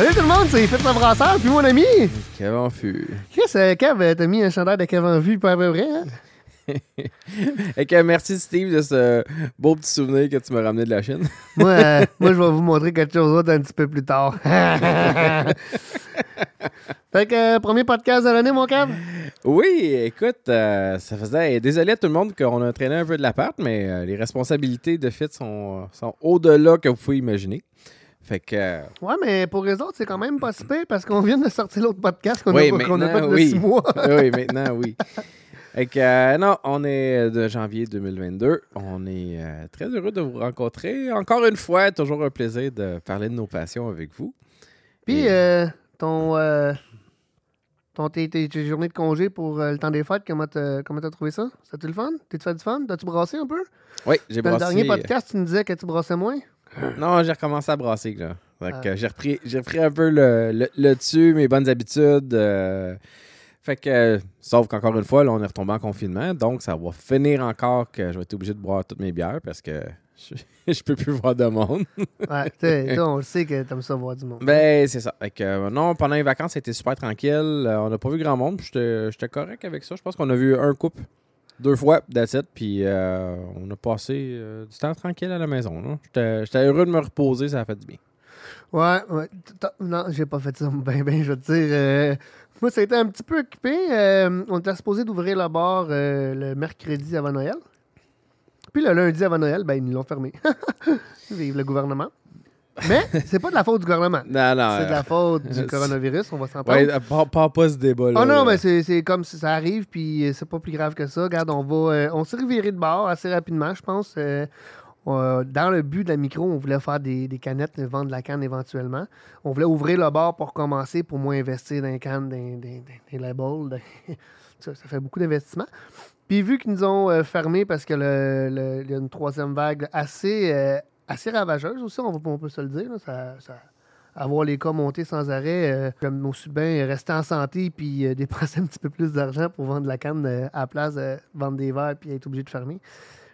Salut tout le monde, c'est le Brasseur, puis mon ami. Kevin fut. Chris, euh, Kev, euh, t'as mis un chandail de Kevin Vu, pas à peu vrai, hein? Et que merci Steve de ce beau petit souvenir que tu m'as ramené de la Chine. Moi, euh, moi, je vais vous montrer quelque chose d'autre un petit peu plus tard. fait que, euh, premier podcast de l'année, mon Kev? Oui, écoute, euh, ça faisait. Désolé à tout le monde qu'on a traîné un peu de l'appart, mais euh, les responsabilités de Fit sont, sont au-delà que vous pouvez imaginer. Fait que. euh, Ouais, mais pour les autres, c'est quand même pas si pire parce qu'on vient de sortir l'autre podcast qu'on Oui, a, qu'on a fait de oui. six mois. oui, maintenant, oui. Fait que, euh, non, on est de janvier 2022. On est euh, très heureux de vous rencontrer. Encore une fois, toujours un plaisir de parler de nos passions avec vous. Puis, Et- euh, ton, euh, ton tes, tes- tes journées de congé pour euh, le temps des fêtes, comment t'as comment trouvé ça? C'était le fun? T'es-tu fait du fun? T'as-tu brassé un peu? Oui, j'ai Dans le brassé. dernier podcast, tu nous disais que tu brassais moins? Non, j'ai recommencé à brasser, là. Fait que Ah. j'ai repris, j'ai repris un peu le, le, le dessus, mes bonnes habitudes. euh, fait que, euh, sauf qu'encore une fois, là, on est retombé en confinement. Donc, ça va finir encore que je vais être obligé de boire toutes mes bières parce que je, je peux plus voir de monde. Ouais, tu sais, toi, on le sait que t'aimes ça voir du monde. Ben, c'est ça. Fait que, euh, non, pendant les vacances, c'était super tranquille. Euh, on n'a pas vu grand monde. j'étais correct avec ça. Je pense qu'on a vu un couple deux fois, that's. Puis euh, on a passé euh, du temps tranquille à la maison. J'étais heureux de me reposer, ça a fait du bien. Ouais, ouais. Non, j'ai pas fait ça bien, bien, je veux dire. euh, moi, ça a été un petit peu occupé. on était supposé d'ouvrir le bar euh, le mercredi avant Noël. Puis le lundi avant Noël, ben, ils l'ont fermé. Vive le gouvernement. Mais c'est pas de la faute du gouvernement. Non, non. C'est de la euh, faute du coronavirus, on va s'entendre. Ouais, euh, pas, ce débat-là. Oh non, mais c'est comme si ça arrive, puis c'est pas plus grave que ça. Regarde, on va. euh, on s'est reviré de bord assez rapidement, je pense. Euh, euh, dans le but de la micro, on voulait faire des, des canettes, vendre de la canne éventuellement. On voulait ouvrir le bar pour commencer, pour moins investir dans les cannes, dans, dans- les labels. dans- ça, ça fait beaucoup d'investissement. Puis vu qu'ils nous ont euh, fermé parce que le, le- il y a une troisième vague assez, euh, assez ravageuse aussi, on, on peut se le dire. là, ça, ça- avoir les cas monter sans arrêt, euh, j'aime aussi bien rester en santé puis euh, dépenser un petit peu plus d'argent pour vendre de la canne euh, à la place de vendre des verres puis être obligé de fermer.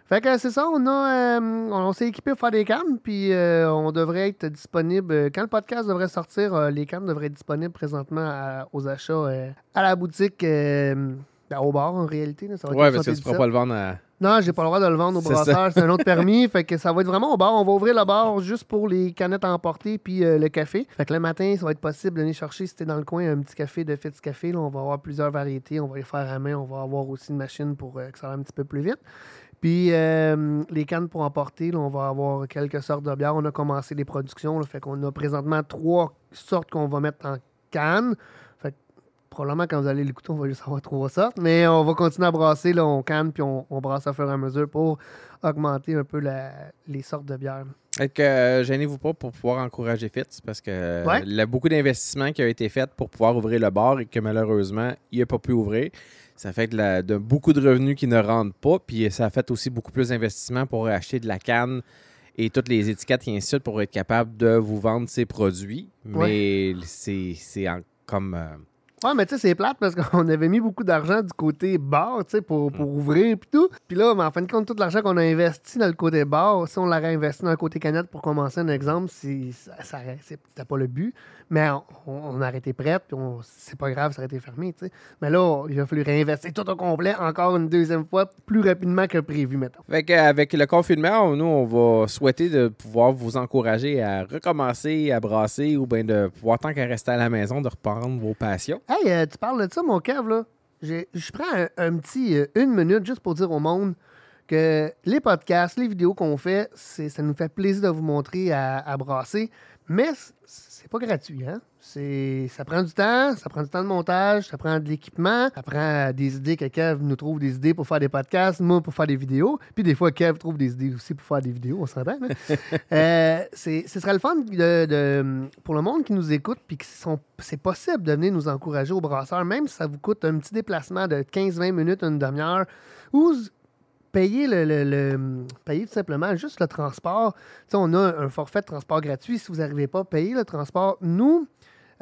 Fait que c'est ça, on a euh, on s'est équipé pour faire des cannes, puis euh, on devrait être disponible. euh, Quand le podcast devrait sortir, euh, les cannes devraient être disponibles présentement à- aux achats euh, à la boutique, euh, ben, au bar en réalité. là, ça va être Ouais, au parce que tu 77. pourras pas le vendre à. Non, j'ai pas le droit de le vendre au brasseur, c'est un autre permis. fait que ça va être vraiment au bar. On va ouvrir le bar juste pour les canettes à emporter puis euh, le café. Fait que le matin, ça va être possible d'aller chercher, si t'es dans le coin, un petit café de Fitz Café. Là, on va avoir plusieurs variétés. On va les faire à main. On va avoir aussi une machine pour euh, que ça aille un petit peu plus vite. Puis euh, les cannes pour emporter, là, on va avoir quelques sortes de bières. On a commencé les productions. là, fait qu'on a présentement trois sortes qu'on va mettre en canne. Probablement quand vous allez l'écouter, on va juste avoir trois sortes. Mais on va continuer à brasser. Là, on canne puis on, on brasse à fur et à mesure pour augmenter un peu la- les sortes de bières. Que euh, gênez-vous pas pour pouvoir encourager Fitz parce que Ouais. il y a beaucoup d'investissements qui ont été faits pour pouvoir ouvrir le bar et que malheureusement, il n'a pas pu ouvrir. Ça fait de, la- de beaucoup de revenus qui ne rentrent pas. Puis ça a fait aussi beaucoup plus d'investissements pour acheter de la canne et toutes les étiquettes et ainsi de suite pour être capable de vous vendre ces produits. Mais c'est comme. euh, Ouais, mais tu sais, c'est plate parce qu'on avait mis beaucoup d'argent du côté bar, tu sais, pour, pour ouvrir puis tout. Puis là, mais en fin de compte, tout l'argent qu'on a investi dans le côté bar, si on l'aurait investi dans le côté canette pour commencer un exemple, c'est, ça, ça aurait- c'était pas le but. Mais on, on a arrêté prête, puis c'est pas grave, ça aurait été fermé, tu sais. Mais là, il a fallu réinvestir tout au complet, encore une deuxième fois, plus rapidement que prévu, mettons. Fait qu'avec le confinement, nous, on va souhaiter de pouvoir vous encourager à recommencer à brasser ou bien de pouvoir, tant qu'à rester à la maison, de reprendre vos passions. Hey, euh, tu parles de ça, mon cave, là. Je prends un, petit euh, une minute juste pour dire au monde que les podcasts, les vidéos qu'on fait, ça nous fait plaisir de vous montrer à, à brasser, mais c'est pas gratuit, hein? C'est, ça prend du temps, ça prend du temps de montage, ça prend de l'équipement, ça prend des idées que Kev nous trouve des idées pour faire des podcasts, moi pour faire des vidéos, puis des fois Kev trouve des idées aussi pour faire des vidéos, on s'entend. hein? Euh, c'est, ce serait le fun de, de- pour le monde qui nous écoute, puis que sont- c'est possible de venir nous encourager au brasseur, même si ça vous coûte un petit déplacement de 15-20 minutes, une demi-heure, ou payer le, le- payer tout simplement juste le transport. On a un forfait de transport gratuit. Si vous n'arrivez pas à payer le transport, nous,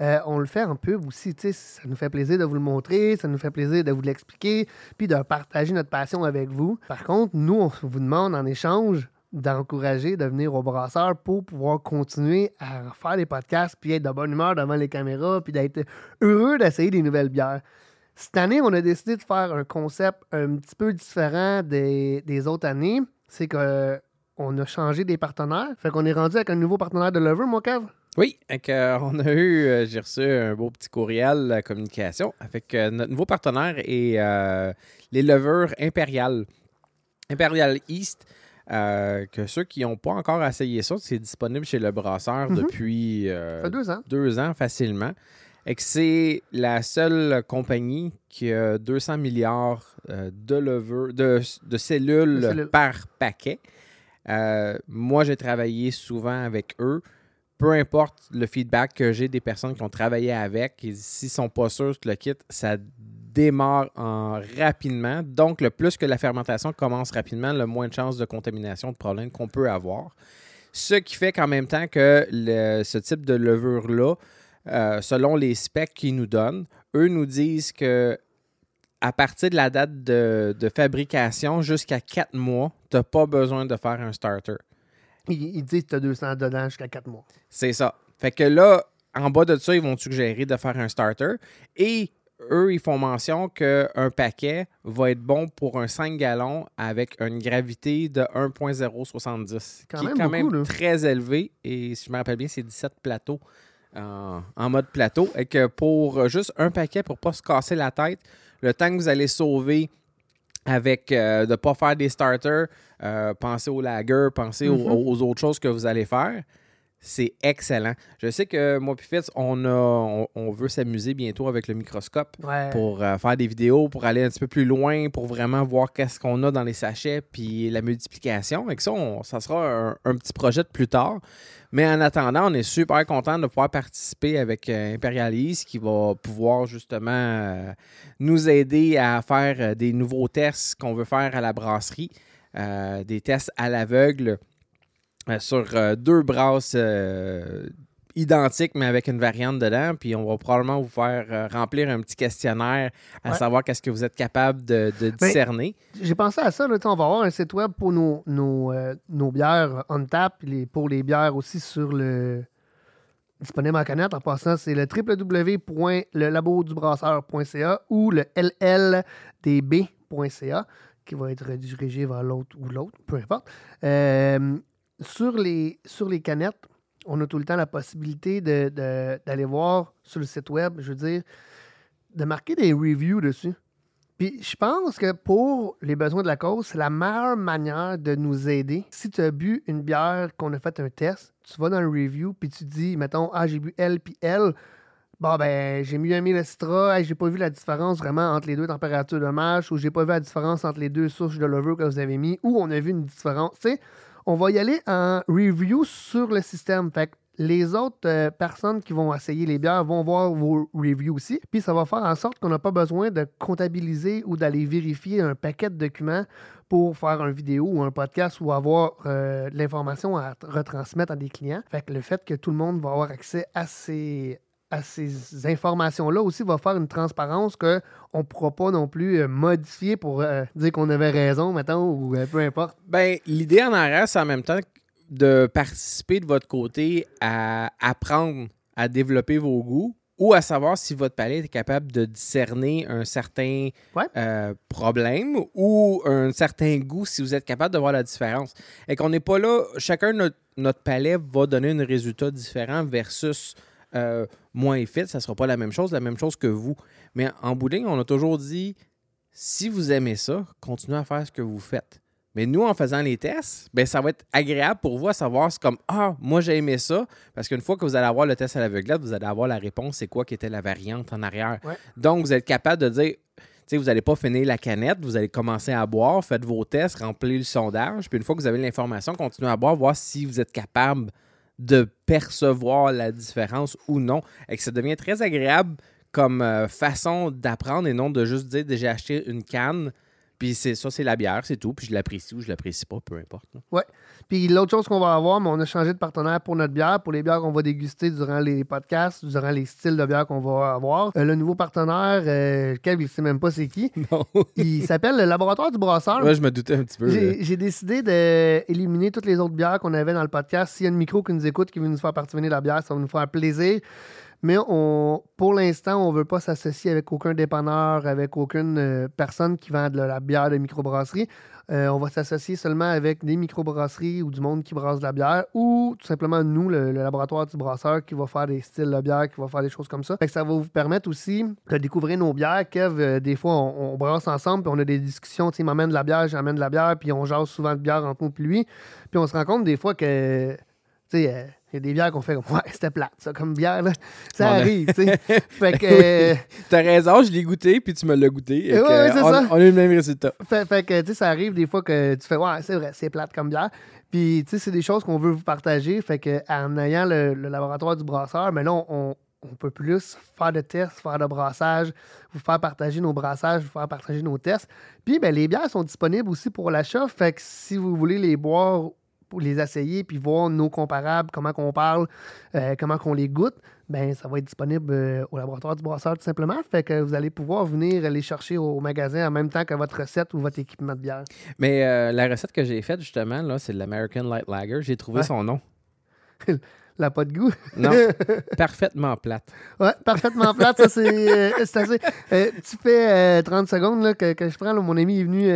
euh, on le fait en pub aussi. Ça nous fait plaisir de vous le montrer, ça nous fait plaisir de vous l'expliquer, puis de partager notre passion avec vous. Par contre, nous, on vous demande en échange d'encourager de venir au brasseur pour pouvoir continuer à faire des podcasts, puis être de bonne humeur devant les caméras, puis d'être heureux d'essayer des nouvelles bières. Cette année, on a décidé de faire un concept un petit peu différent des, des autres années. C'est que on a changé des partenaires. Fait qu'on est rendu avec un nouveau partenaire de Lover, moi, Kev. Oui, donc, euh, on a eu, euh, j'ai reçu un beau petit courriel communication avec euh, notre nouveau partenaire et euh, les levures Imperial. Imperial East, euh, que ceux qui n'ont pas encore essayé ça, c'est disponible chez le brasseur Mhm. depuis euh, Ça fait deux ans. deux ans facilement. Et que c'est la seule compagnie qui a 200 milliards euh, de, de, de cellules De cellules. par paquet. Euh, moi, j'ai travaillé souvent avec eux. Peu importe le feedback que j'ai des personnes qui ont travaillé avec, s'ils ne sont pas sûrs que le kit, ça démarre en rapidement. Donc, le plus que la fermentation commence rapidement, le moins de chances de contamination, de problème qu'on peut avoir. Ce qui fait qu'en même temps que le- ce type de levure-là, euh, selon les specs qu'ils nous donnent, eux nous disent que à partir de la date de, de fabrication jusqu'à 4 mois, tu n'as pas besoin de faire un starter. Ils, ils disent que tu as 200 dedans jusqu'à 4 mois. C'est ça. Fait que là, en bas de ça, ils vont suggérer de faire un starter. Et eux, ils font mention qu'un paquet va être bon pour un 5 gallons avec une gravité de 1.070. Quand qui même est quand beaucoup, même là. très élevé. Et si je me rappelle bien, c'est 17 plateaux en, en mode plateau. Et que pour euh, juste un paquet, pour pas se casser la tête, le temps que vous allez sauver avec euh, de ne pas faire des starters, euh, pensez au lager, pensez aux- Mhm. aux autres choses que vous allez faire c'est excellent. Je sais que moi puis Fitz, on, a, on, on veut s'amuser bientôt avec le microscope Ouais. pour euh, faire des vidéos, pour aller un petit peu plus loin, pour vraiment voir qu'est-ce qu'on a dans les sachets, puis la multiplication. Ça, on- ça sera un, un petit projet de plus tard. Mais en attendant, on est super content de pouvoir participer avec euh, Imperialis qui va pouvoir justement euh, nous aider à faire euh, des nouveaux tests qu'on veut faire à la brasserie, des tests à l'aveugle sur euh, deux brasses euh, identiques, mais avec une variante dedans. Puis on va probablement vous faire euh, remplir un petit questionnaire à Ouais. savoir qu'est-ce que vous êtes capable de, de Ben, discerner. J'ai pensé à ça. Là, on va avoir un site web pour nos, nos, euh, nos bières on tap, les, pour les bières aussi sur le. Disponible en canette. En passant, c'est le www.lelabodubrasseur.ca ou le lldb.ca qui va être dirigé vers l'autre ou l'autre, peu importe. Euh, sur, les, canettes, on a tout le temps la possibilité de- de- d'aller voir sur le site web, je veux dire, de marquer des reviews dessus. Puis je pense que pour les besoins de la cause, c'est la meilleure manière de nous aider. Si tu as bu une bière qu'on a fait un test, tu vas dans le review puis tu dis, mettons, ah, j'ai bu L puis L. Bon, ben, j'ai mieux aimé le Citra. J'ai pas vu la différence vraiment entre les deux températures de match ou j'ai pas vu la différence entre les deux sources de levure que vous avez mis ou on a vu une différence. Tu sais, on va y aller en review sur le système. Fait que les autres euh, personnes qui vont essayer les bières vont voir vos reviews aussi. Puis ça va faire en sorte qu'on n'a pas besoin de comptabiliser ou d'aller vérifier un paquet de documents pour faire une vidéo ou un podcast ou avoir euh, l'information à retransmettre à des clients. Fait que le fait que tout le monde va avoir accès à ces, à ces informations-là aussi va faire une transparence qu'on ne pourra pas non plus euh, modifier pour euh, dire qu'on avait raison, mettons, ou euh, peu importe. Ben, l'idée en arrière, c'est en même temps de participer de votre côté à apprendre à développer vos goûts ou à savoir si votre palais est capable de discerner un certain Ouais. euh, problème ou un certain goût si vous êtes capable de voir la différence. Et qu'on n'est pas là, chacun notre, notre palais va donner un résultat différent versus euh, moi et Fit, ça ne sera pas la même chose, la même chose que vous. Mais en bout de ligne, on a toujours dit, si vous aimez ça, continuez à faire ce que vous faites. Mais nous, en faisant les tests, ben, ça va être agréable pour vous à savoir, c'est comme Ah, moi j'ai aimé ça. Parce qu'une fois que vous allez avoir le test à l'aveuglette, vous allez avoir la réponse, c'est quoi qui était la variante en arrière. Ouais. Donc, vous êtes capable de dire, tu sais, vous n'allez pas finir la canette, vous allez commencer à boire, faites vos tests, remplissez le sondage. Puis une fois que vous avez l'information, continuez à boire, voir si vous êtes capable de percevoir la différence ou non. Et que ça devient très agréable comme euh, façon d'apprendre et non de juste dire j'ai acheté une canne, Puis c'est ça, c'est la bière, c'est tout. Puis je l'apprécie ou je l'apprécie pas, peu importe. là. Puis l'autre chose qu'on va avoir, mais on a changé de partenaire pour notre bière, pour les bières qu'on va déguster durant les podcasts, durant les styles de bière qu'on va avoir. Euh, le nouveau partenaire, euh, Kev, il ne sait même pas c'est qui. Non. Il s'appelle le Laboratoire du Brasseur. Ouais, je me doutais un petit peu. là. J'ai décidé d'éliminer toutes les autres bières qu'on avait dans le podcast. S'il y a une micro qui nous écoute, qui veut nous faire de la bière, ça va nous faire plaisir. Mais on, pour l'instant, on ne veut pas s'associer avec aucun dépanneur, avec aucune euh, personne qui vend de la bière de microbrasserie. Euh, on va s'associer seulement avec des microbrasseries ou du monde qui brasse de la bière ou tout simplement nous, le, laboratoire du brasseur, qui va faire des styles de bière, qui va faire des choses comme ça. Fait que ça va vous permettre aussi de découvrir nos bières. Kev, euh, des fois, on, brasse ensemble puis on a des discussions. Tu sais, m'amène de la bière, j'amène de la bière, puis on jase souvent de bière entre nous puis lui. Puis on se rend compte des fois que, tu sais, il y a des bières qu'on fait comme, ouais, c'était plate, ça, comme bière, là. Ça On a- arrive, tu sais. fait que. euh, T'as raison, je l'ai goûté, puis tu me l'as goûté. et Ouais, que c'est on, ça. on a eu le même résultat. Fait, fait que, tu sais, ça arrive des fois que tu fais, ouais, c'est vrai, c'est plate comme bière. Puis, tu sais, c'est des choses qu'on veut vous partager. Fait que, en ayant le, le laboratoire du brasseur, mais là, on, on- on peut plus faire de tests, faire de brassage, vous faire partager nos brassages, vous faire partager nos tests. Puis, ben, les bières sont disponibles aussi pour l'achat. Fait que si vous voulez les boire, pour les essayer, puis voir nos comparables, comment qu'on parle, euh, comment qu'on les goûte, ben ça va être disponible euh, au laboratoire du brasseur tout simplement. Fait que vous allez pouvoir venir les chercher au magasin en même temps que votre recette ou votre équipement de bière. Mais euh, la recette que j'ai faite, justement, là, c'est l'American Light Lager. J'ai trouvé Ouais. son nom. La pas de goût. Non, parfaitement plate. Ouais, parfaitement plate, ça c'est assez. Tu fais euh, 30 secondes là, que, que je prends, là, mon ami est venu.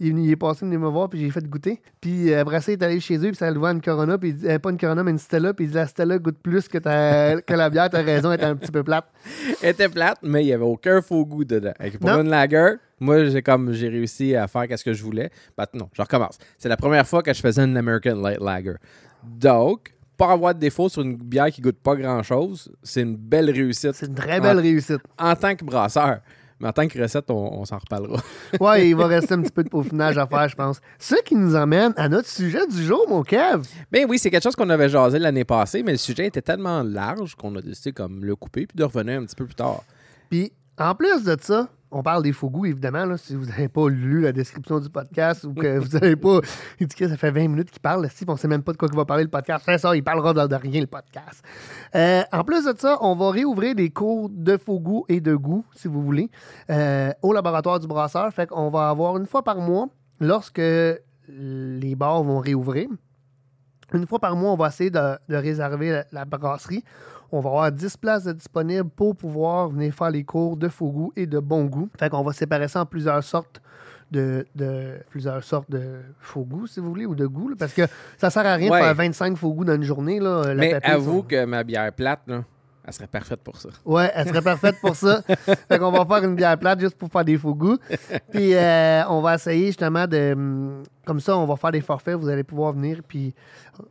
Il est, venu, il est passé venir me voir, puis j'ai fait goûter. Puis euh, après ça, il est allé chez eux, puis ça a ouvert une Corona, puis il dit, euh, pas une Corona, mais une Stella, puis il dit la Stella goûte plus que, ta- que la bière, t'as raison, elle est un petit peu plate. Elle était plate, mais il n'y avait aucun faux goût dedans. Que pour Non. une lager, moi, j'ai comme j'ai réussi à faire ce que je voulais. Ben, non, je recommence. C'est la première fois que je faisais une American Light Lager. Donc, pas avoir de défaut sur une bière qui goûte pas grand-chose, c'est une belle réussite C'est une très belle réussite. en tant que brasseur. Mais en tant que recette, on, on s'en reparlera. Ouais, il va rester un petit peu de peaufinage à faire, je pense. Ce qui nous emmène à notre sujet du jour, mon Kev. Ben oui, c'est quelque chose qu'on avait jasé l'année passée, mais le sujet était tellement large qu'on a décidé comme le couper puis de revenir un petit peu plus tard. Puis, en plus de ça, on parle des faux goûts, évidemment. Là, si vous n'avez pas lu la description du podcast ou que vous n'avez pas. Il dit que ça fait 20 minutes qu'il parle, si on ne sait même pas de quoi il va parler le podcast. C'est ça, il parlera de, de rien le podcast. Euh, en plus de ça, on va réouvrir des cours de faux goûts et de goût, si vous voulez, euh, au laboratoire du brasseur. Fait qu'on va avoir une fois par mois, lorsque les bars vont réouvrir, une fois par mois, on va essayer de, de réserver la, la brasserie. On va avoir 10 places de disponibles pour pouvoir venir faire les cours de faux goût et de bon goût. Fait qu'on va séparer ça en plusieurs sortes de, de- plusieurs sortes de faux goûts, si vous voulez, ou de goûts. parce que ça sert à rien Ouais. de faire 25 faux goûts dans une journée. Là, la mais avoue ça- que ma bière plate, là, elle serait parfaite pour ça. Ouais, elle serait parfaite pour ça. fait qu'on va faire une bière plate juste pour faire des faux goûts. Puis euh, on va essayer justement de. hum, Comme ça, on va faire des forfaits. Vous allez pouvoir venir puis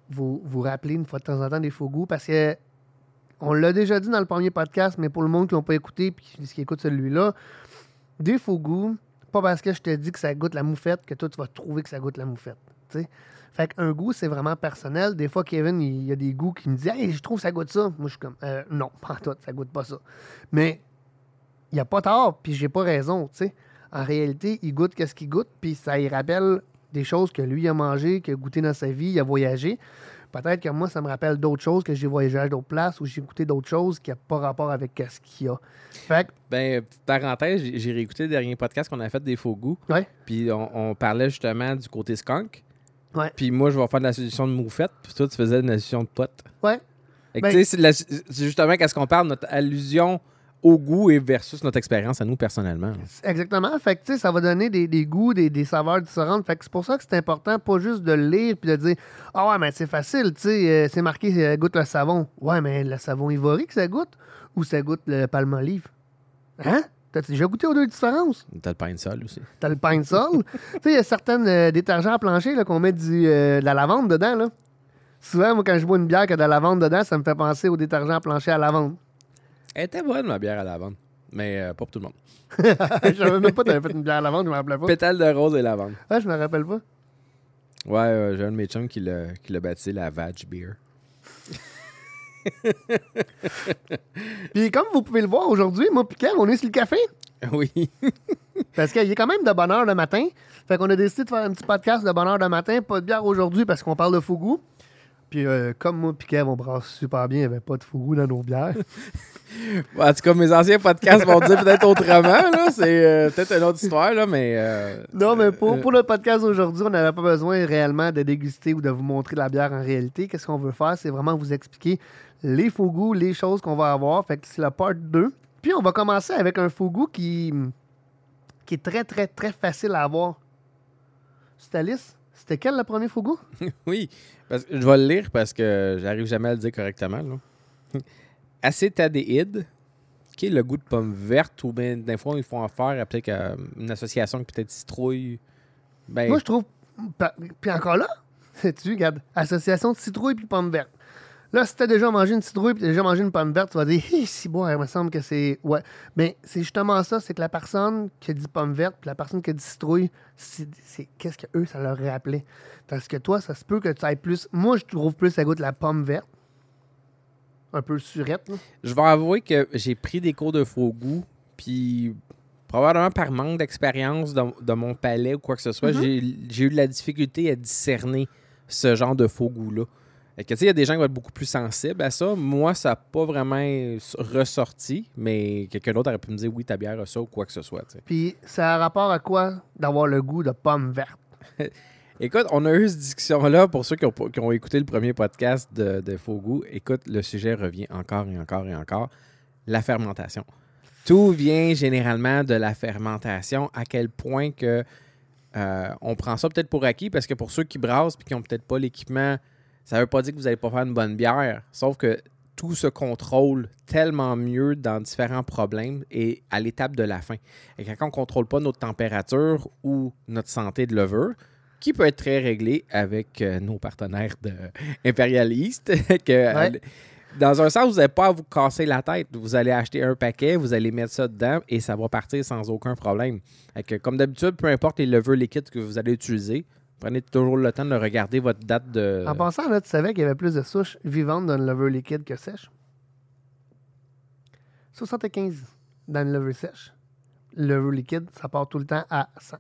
vous, vous rappeler une fois de temps en temps des faux goûts parce que. On l'a déjà dit dans le premier podcast, mais pour le monde qui n'a pas écouté puis qui écoute celui-là, des faux goûts, pas parce que je te dis que ça goûte la moufette que toi tu vas trouver que ça goûte la moufette. tu sais. Fait qu'un goût, c'est vraiment personnel. Des fois, Kevin, il y a des goûts qui me disent Hey, je trouve ça goûte ça. Moi, je suis comme Euh, Non, pas tout, ça goûte pas ça. Mais il n'y a pas tort, puis j'ai pas raison. En réalité, il goûte qu'est-ce qu'il goûte, puis ça y rappelle des choses que lui a mangé, qu'il a goûté dans sa vie, il a voyagé. Peut-être que moi, ça me rappelle d'autres choses, que j'ai voyagé à d'autres places ou j'ai goûté d'autres choses qui n'ont pas rapport avec ce qu'il y a. Fait que, Ben, parenthèse, j'ai réécouté le dernier podcast qu'on a fait des faux goûts. Ouais. Puis on, on parlait justement du côté skunk. Ouais. Puis moi, je vais faire de la solution de moufette. Puis toi, tu faisais de la solution de pote. ouais, Ben- c'est justement qu'est-ce qu'on parle, notre allusion au goût et versus notre expérience à nous personnellement. Exactement. Fait que, ça va donner des, des goûts, des, des saveurs différentes. Fait que c'est pour ça que c'est important, pas juste de le lire puis de dire Ah ouais, mais c'est facile, tu sais, euh, c'est marqué euh, goûte le savon. Ouais, mais le savon ivory que ça goûte ou ça goûte le palmolive? Hein? T'as-tu déjà goûté aux deux différences? T'as le pain de sol aussi. T'as le pain de sol? tu sais, il y a certaines euh, détergents à plancher qu'on met du, euh, de la lavande dedans. Là. Souvent, moi, quand je bois une bière qui a de la lavande dedans, ça me fait penser au détergent à plancher à lavande. Elle était bonne, ma bière à lavande. Mais euh, pas pour tout le monde. je savais même pas que t'avais fait une bière à lavande, je me rappelais pas. Pétale de rose et lavande. Ah, je me rappelle pas. Ouais, euh, j'ai un de mes chums qui l'a qui l'a baptisé la Vag Beer. Puis comme vous pouvez le voir aujourd'hui, moi Pierre, on est sur le café. oui. Parce qu'il est quand même de bonne heure le matin. Fait qu'on a décidé de faire un petit podcast de bonne heure le matin. Pas de bière aujourd'hui parce qu'on parle de fougou. Puis euh, comme moi et Kev, on brasse super bien. Il n'y avait pas de fougou dans nos bières. Bon, en tout cas, mes anciens podcasts vont dire peut-être autrement. là. C'est euh, peut-être une autre histoire, là, mais... euh, Non, mais pour, euh, pour le podcast aujourd'hui, on n'avait pas besoin réellement de déguster ou de vous montrer la bière en réalité. Qu'est-ce qu'on veut faire? C'est vraiment vous expliquer les faux goûts, les choses qu'on va avoir. Fait que c'est la part 2. Puis on va commencer avec un faux goût qui, qui est très, très, très facile à avoir. C'est Alice? C'était quel le premier faux goût? Oui, parce que je vais le lire parce que j'arrive jamais à le dire correctement. là. Acétadéhyde, qui est le goût de pomme verte, ou bien des fois, ils font affaire à peut-être une association qui peut-être citrouille. Ben, Moi, je trouve. Puis encore là, tu regardes, association de citrouille puis pomme verte. Là, si t'as déjà mangé une citrouille puis t'as déjà mangé une pomme verte, tu vas dire, Hi, si bon, il me semble que c'est. Ouais. Mais c'est justement ça, c'est que la personne qui a dit pomme verte puis la personne qui a dit citrouille, c'est qu'est-ce que eux, ça leur rappelait. Parce que toi, ça se peut que tu ailles plus. Moi, je trouve plus la goût de la pomme verte. Un peu surette, là. je vais avouer que j'ai pris des cours de faux goût, puis probablement par manque d'expérience dans, mon palais ou quoi que ce soit, Mhm. j'ai- j'ai eu de la difficulté à discerner ce genre de faux goût-là. Tu sais, Il y a des gens qui vont être beaucoup plus sensibles à ça. Moi, ça n'a pas vraiment ressorti, mais quelqu'un d'autre aurait pu me dire oui, ta bière a ça ou quoi que ce soit. Puis ça a rapport à quoi d'avoir le goût de pomme verte? Écoute, on a eu cette discussion-là pour ceux qui ont, qui ont écouté le premier podcast de, de Faux Goût. Écoute, le sujet revient encore et encore et encore. La fermentation. Tout vient généralement de la fermentation, à quel point que euh, on prend ça peut-être pour acquis, parce que pour ceux qui brassent et qui n'ont peut-être pas l'équipement, ça ne veut pas dire que vous n'allez pas faire une bonne bière. Sauf que tout se contrôle tellement mieux dans différents problèmes et à l'étape de la fin. Et quand on ne contrôle pas notre température ou notre santé de levure, qui peut être très réglé avec euh, nos partenaires de Imperial East, que, Ouais. dans un sens, vous n'avez pas à vous casser la tête. Vous allez acheter un paquet, vous allez mettre ça dedans et ça va partir sans aucun problème. Que, comme d'habitude, peu importe les levures liquides que vous allez utiliser, prenez toujours le temps de regarder votre date de... En pensant, là, tu savais qu'il y avait plus de souches vivantes dans le lever liquide que sèche? 75 dans le lever sèche. Le lever liquide, ça part tout le temps à 100.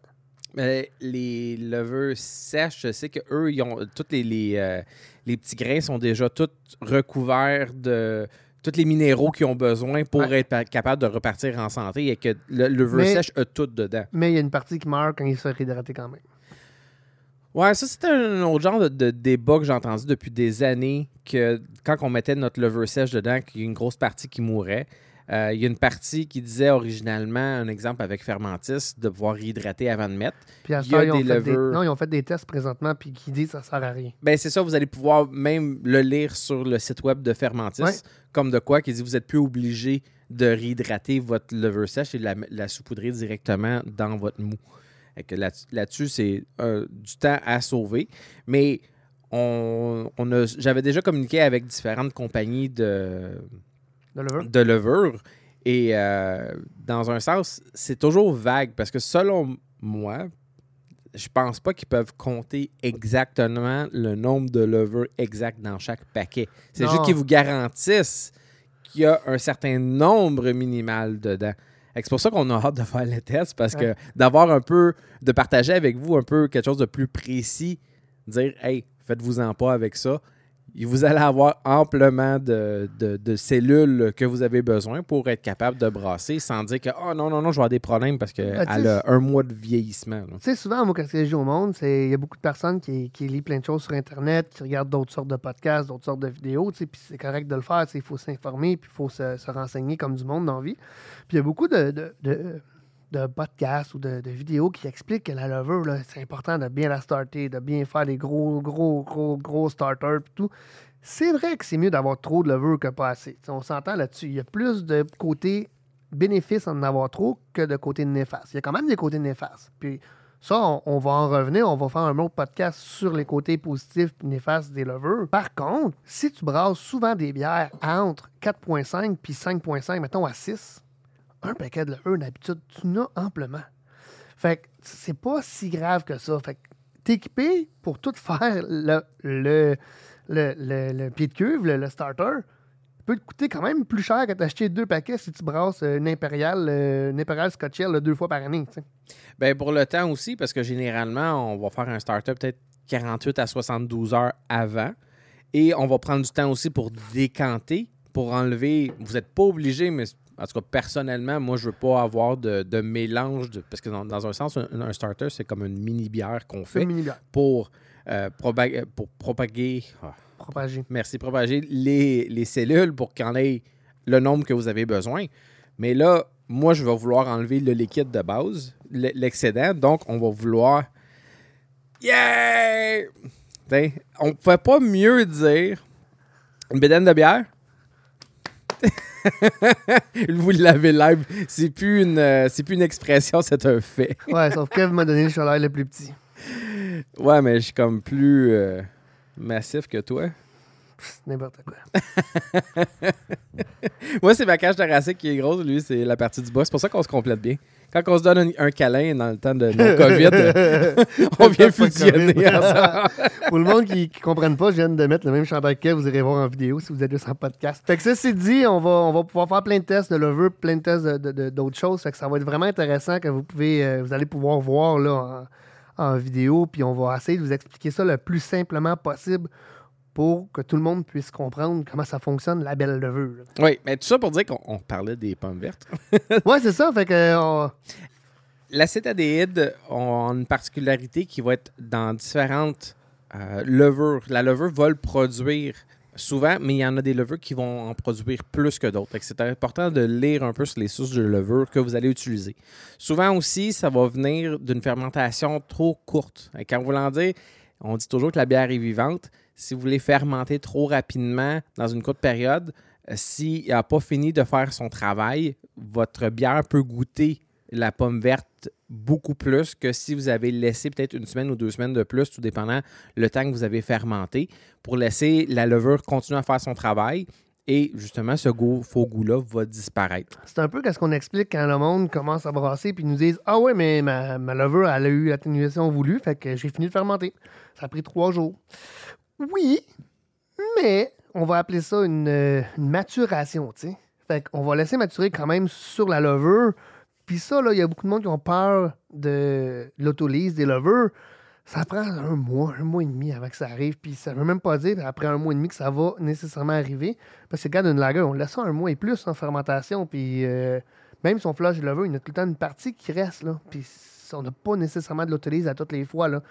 Mais les levures sèches, je sais qu'eux, ils ont tous les, les, euh, les petits grains sont déjà tous recouverts de tous les minéraux qu'ils ont besoin pour Ouais. être pa- capable de repartir en santé et que le levure sèche a tout dedans. Mais il y a une partie qui meurt quand il se fait réhydrater quand même. Ouais, ça, c'était un autre genre de, de débat que j'ai entendu depuis des années, que quand on mettait notre levure sèche dedans, qu'il y a une grosse partie qui mourait. Euh, il y a une partie qui disait originalement, un exemple avec Fermentis, de pouvoir réhydrater avant de mettre. Puis à Il y a ils ont, des fait des... levures. Non, ils ont fait des tests présentement puis qui disent que ça sert à rien. Ben c'est ça, vous allez pouvoir même le lire sur le site web de Fermentis, Ouais. comme de quoi qui dit vous êtes plus obligé de réhydrater votre levure sèche et de la, la saupoudrer directement dans votre mou. Là-dessus, c'est euh, du temps à sauver. Mais on, on a, j'avais déjà communiqué avec différentes compagnies de, De levure. Et euh, dans un sens, c'est toujours vague parce que selon moi, je pense pas qu'ils peuvent compter exactement le nombre de levures exact dans chaque paquet. C'est juste qu'ils vous garantissent qu'il y a un certain nombre minimal dedans. C'est pour ça qu'on a hâte de faire le test parce Ouais. que d'avoir un peu, de partager avec vous un peu quelque chose de plus précis, dire, hey, faites-vous-en pas avec ça. Vous allez avoir amplement de, de- de cellules que vous avez besoin pour être capable de brasser sans dire que, oh non, non, non, je vais avoir des problèmes parce qu'elle Ah, sais, a un mois de vieillissement. Tu sais, souvent, moi, quand je dis au monde, il y a beaucoup de personnes qui, qui lisent plein de choses sur Internet, qui regardent d'autres sortes de podcasts, d'autres sortes de vidéos, tu sais, puis c'est correct de le faire, il faut s'informer, puis il faut se, se renseigner comme du monde dans la vie. Puis il y a beaucoup de, de, de- podcasts ou de, vidéos qui expliquent que la levure, c'est important de bien la starter, de bien faire des gros, gros, gros, gros starters, puis tout. C'est vrai que c'est mieux d'avoir trop de levure que pas assez. On s'entend là-dessus. Il y a plus de côté bénéfice en avoir trop que de côté néfaste. Il y a quand même des côtés néfastes. Puis ça, on, on va en revenir. On va faire un autre podcast sur les côtés positifs et néfastes des levures. Par contre, si tu brasses souvent des bières entre 4.5 puis 5.5, mettons à 6, un paquet de levure, d'habitude, tu n'as amplement. Fait que c'est pas si grave que ça. Fait que t'es équipé pour tout faire le, le, le, le- pied de cuve, le, le starter. peut te coûter quand même plus cher que d'acheter deux paquets si tu brasses euh, une impériale, euh, une impériale Scotch deux fois par année. Ben pour le temps aussi, parce que généralement, on va faire un startup peut-être 48 à 72 heures avant. Et on va prendre du temps aussi pour décanter, pour enlever. Vous n'êtes pas obligé, mais en tout cas, personnellement, moi, je veux pas avoir de, de mélange. De, parce que dans, dans un sens, un, un starter, c'est comme une mini bière qu'on fait une mini bière. pour, euh, proba- pour propager. ah, Propagée. merci, propager les, les cellules pour qu'il y en ait le nombre que vous avez besoin. Mais là, moi, je vais vouloir enlever le liquide de base, l'excédent. Donc, on va vouloir. Yeah! T'sais, on ne pouvait pas mieux dire une bédaine de bière. Vous l'avez live. C'est plus une, euh, c'est plus une expression, c'est un fait. Ouais, sauf que m'a donné le chandail le plus petit. Ouais, mais je suis comme plus euh, massif que toi. Pff, N'importe quoi. Moi, c'est ma cage thoracique qui est grosse. Lui, c'est la partie du bas. C'est pour ça qu'on se complète bien. Quand on se donne un, un câlin dans le temps de nos COVID, on vient fusionner ensemble. Pour le monde qui ne comprenne pas, je viens de mettre le même chandail que vous irez voir en vidéo si vous êtes juste en podcast. Fait que ceci dit, on va, on va pouvoir faire plein de tests de lever, plein de tests de- de- de- d'autres choses. Fait que ça va être vraiment intéressant que vous pouvez, euh, vous allez pouvoir voir là, en, en vidéo. Puis on va essayer de vous expliquer ça le plus simplement possible pour que tout le monde puisse comprendre comment ça fonctionne, la belle levure. Oui, mais tout ça pour dire qu'on on parlait des pommes vertes. Ouais, c'est ça. Fait que euh, on- L'acétaldéhyde a une particularité qui va être dans différentes euh, levures. La levure va le produire souvent, mais il y en a des levures qui vont en produire plus que d'autres. C'est important de lire un peu sur les sources de levure que vous allez utiliser. Souvent aussi, ça va venir d'une fermentation trop courte. Et Quand voulant dire, on dit toujours que la bière est vivante. Si vous voulez fermenter trop rapidement dans une courte période, euh, s'il n'a pas fini de faire son travail, votre bière peut goûter la pomme verte beaucoup plus que si vous avez laissé peut-être une semaine ou deux semaines de plus, tout dépendant le temps que vous avez fermenté, pour laisser la levure continuer à faire son travail. Et justement, ce goût, faux goût-là va disparaître. c'est un peu qu'est-ce qu'on explique quand le monde commence à brasser puis nous disent Ah ouais, mais ma, ma levure, elle a eu l'atténuation voulue, fait que j'ai fini de fermenter. Ça a pris trois jours. Oui, mais on va appeler ça une, euh, une maturation, tu sais. Fait qu'on va laisser maturer quand même sur la levure. Puis ça, là, il y a beaucoup de monde qui ont peur de l'autolyse des levures. Ça prend un mois, un mois et demi avant que ça arrive. Puis ça veut même pas dire après un mois et demi que ça va nécessairement arriver. Parce que quand une lager, on laisse ça un mois et plus en fermentation. Puis euh, même si on flush le lever, il y a tout le temps une partie qui reste. Là. Puis on n'a pas nécessairement de l'autolyse à toutes les fois. Là.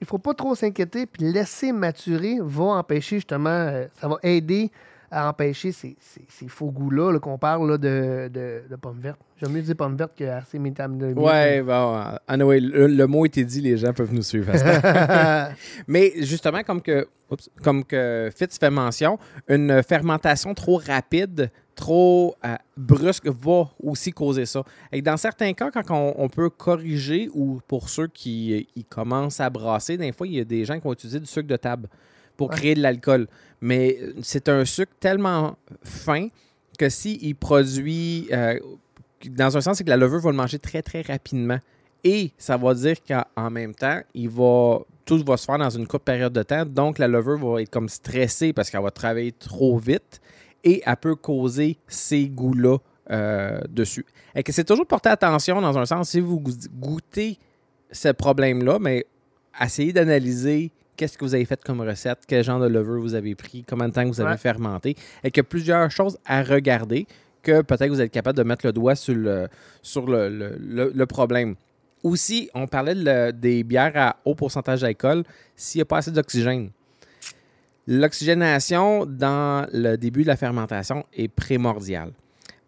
Il faut pas trop s'inquiéter. Puis laisser maturer va empêcher justement, euh, ça va aider à empêcher ces, ces- ces faux goûts-là là, qu'on parle là, de, de, de pommes vertes. J'aime mieux dire pommes vertes que assez métamine. Ouais, bon, anyway, le, le mot était dit, les gens peuvent nous suivre. à. Mais justement, comme que, oups, comme que Fitz fait mention, une fermentation trop rapide, trop euh, brusque va aussi causer ça. Et dans certains cas, quand on, on peut corriger, ou pour ceux qui euh, ils commencent à brasser, des fois, il y a des gens qui vont utiliser du sucre de table pour Ouais. créer de l'alcool. Mais euh, c'est un sucre tellement fin que s'il produit, euh, dans un sens, c'est que la levure va le manger très, très rapidement. Et ça va dire qu'en même temps, il va, tout va se faire dans une courte période de temps. Donc, la levure va être comme stressée parce qu'elle va travailler trop vite et elle peut causer ces goûts-là euh, dessus. Et que c'est toujours porter attention dans un sens, si vous go- goûtez ce problème-là, mais essayez d'analyser qu'est-ce que vous avez fait comme recette, quel genre de levure vous avez pris, combien de temps que vous avez Ouais. fermenté, et qu'il y a plusieurs choses à regarder que peut-être vous êtes capable de mettre le doigt sur le, sur le, le- le- le problème. Aussi, on parlait de des bières à haut pourcentage d'alcool s'il n'y a pas assez d'oxygène. L'oxygénation dans le début de la fermentation est primordiale.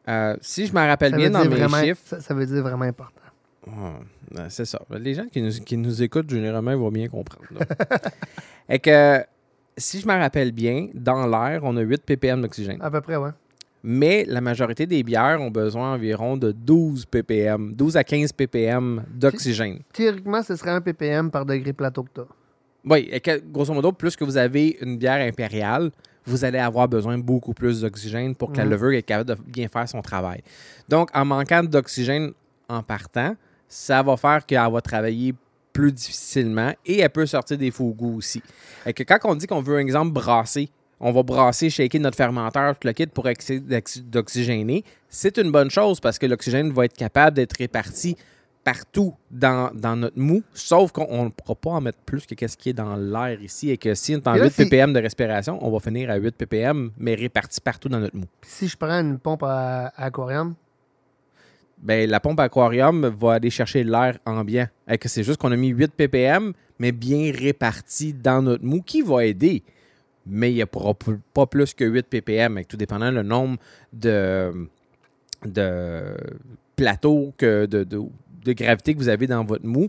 Euh, si je me rappelle Ça bien dans mes vraiment- chiffres, ça, ça veut dire vraiment important. ben, c'est ça. Les gens qui nous, qui nous écoutent, généralement, vont bien comprendre. Et que, si je me rappelle bien, dans l'air, on a 8 ppm d'oxygène. À peu près, ouais. Mais la majorité des bières ont besoin environ de 12 ppm, 12 à 15 ppm d'oxygène. Théoriquement, ce serait un ppm par degré plateau que tu Oui, grosso modo, plus que vous avez une bière impériale, vous allez avoir besoin de beaucoup plus d'oxygène pour que la Mhm. levure est capable de bien faire son travail. Donc, en manquant d'oxygène en partant, ça va faire qu'elle va travailler plus difficilement et elle peut sortir des faux goûts aussi. Et que quand on dit qu'on veut, un exemple, brasser, on va brasser, shaker notre fermenteur, tout le kit pour essayer d'oxygéner. C'est une bonne chose parce que l'oxygène va être capable d'être réparti partout dans, notre mou, sauf qu'on ne pourra pas en mettre plus que ce qui est dans l'air ici et que si on est en 8 ppm de respiration, on va finir à 8 ppm, mais réparti partout dans notre mou. Si je prends une pompe à, aquarium? Ben, la pompe à aquarium va aller chercher l'air ambiant. C'est juste qu'on a mis 8 ppm, mais bien réparti dans notre mou, qui va aider? Mais il n'y a pas plus que 8 ppm, tout dépendant le nombre de, de plateaux que de, de de gravité que vous avez dans votre mou,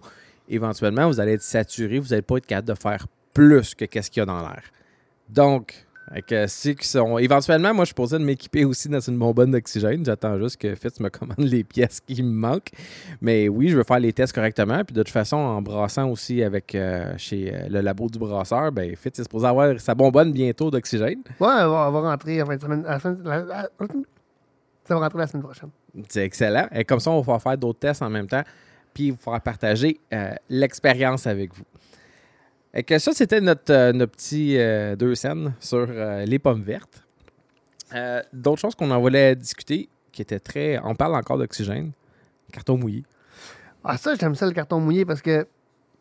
éventuellement, vous allez être saturé, vous n'allez pas être capable de faire plus que ce qu'il y a dans l'air. Donc, ceux qui sont. Éventuellement, moi, je suis posé de m'équiper aussi dans une bonbonne d'oxygène. J'attends juste que Fitz me commande les pièces qui me manquent. Mais oui, je veux faire les tests correctement. Puis de toute façon, en brassant aussi avec euh, chez euh, le labo du brasseur, ben Fitz est supposé avoir sa bonbonne bientôt d'oxygène. Ouais, elle va, rentrer en fin de. Ça va rentrer la semaine prochaine. C'est excellent. Et comme ça, on va faire d'autres tests en même temps, puis vous faire partager euh, l'expérience avec vous. Et que ça, c'était notre, euh, petit euh, deux scènes sur les pommes vertes. d'autres choses qu'on en voulait discuter, qui étaient très. On parle encore d'oxygène, carton mouillé. Ah, ça, j'aime ça, le carton mouillé, parce que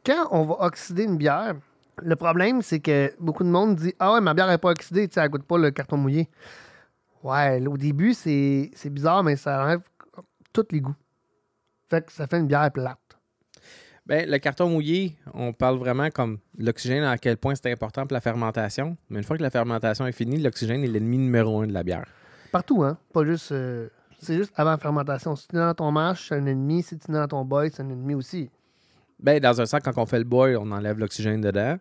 quand on va oxyder une bière, le problème, c'est que beaucoup de monde dit Ah ouais, ma bière n'est pas oxydée, tu sais, elle goûte pas le carton mouillé. Ouais, au début, c'est bizarre, mais ça enlève tous les goûts. Fait que ça fait une bière plate. Bien, le carton mouillé, on parle vraiment comme l'oxygène, à quel point c'est important pour la fermentation. Mais une fois que la fermentation est finie, l'oxygène est l'ennemi numéro un de la bière. Partout, hein? Pas juste. Euh, c'est juste avant la fermentation. Si tu es dans ton mash, c'est un ennemi. Si tu es dans ton boy, c'est un ennemi aussi. Bien, dans un sens, quand on fait le boy, on enlève l'oxygène dedans.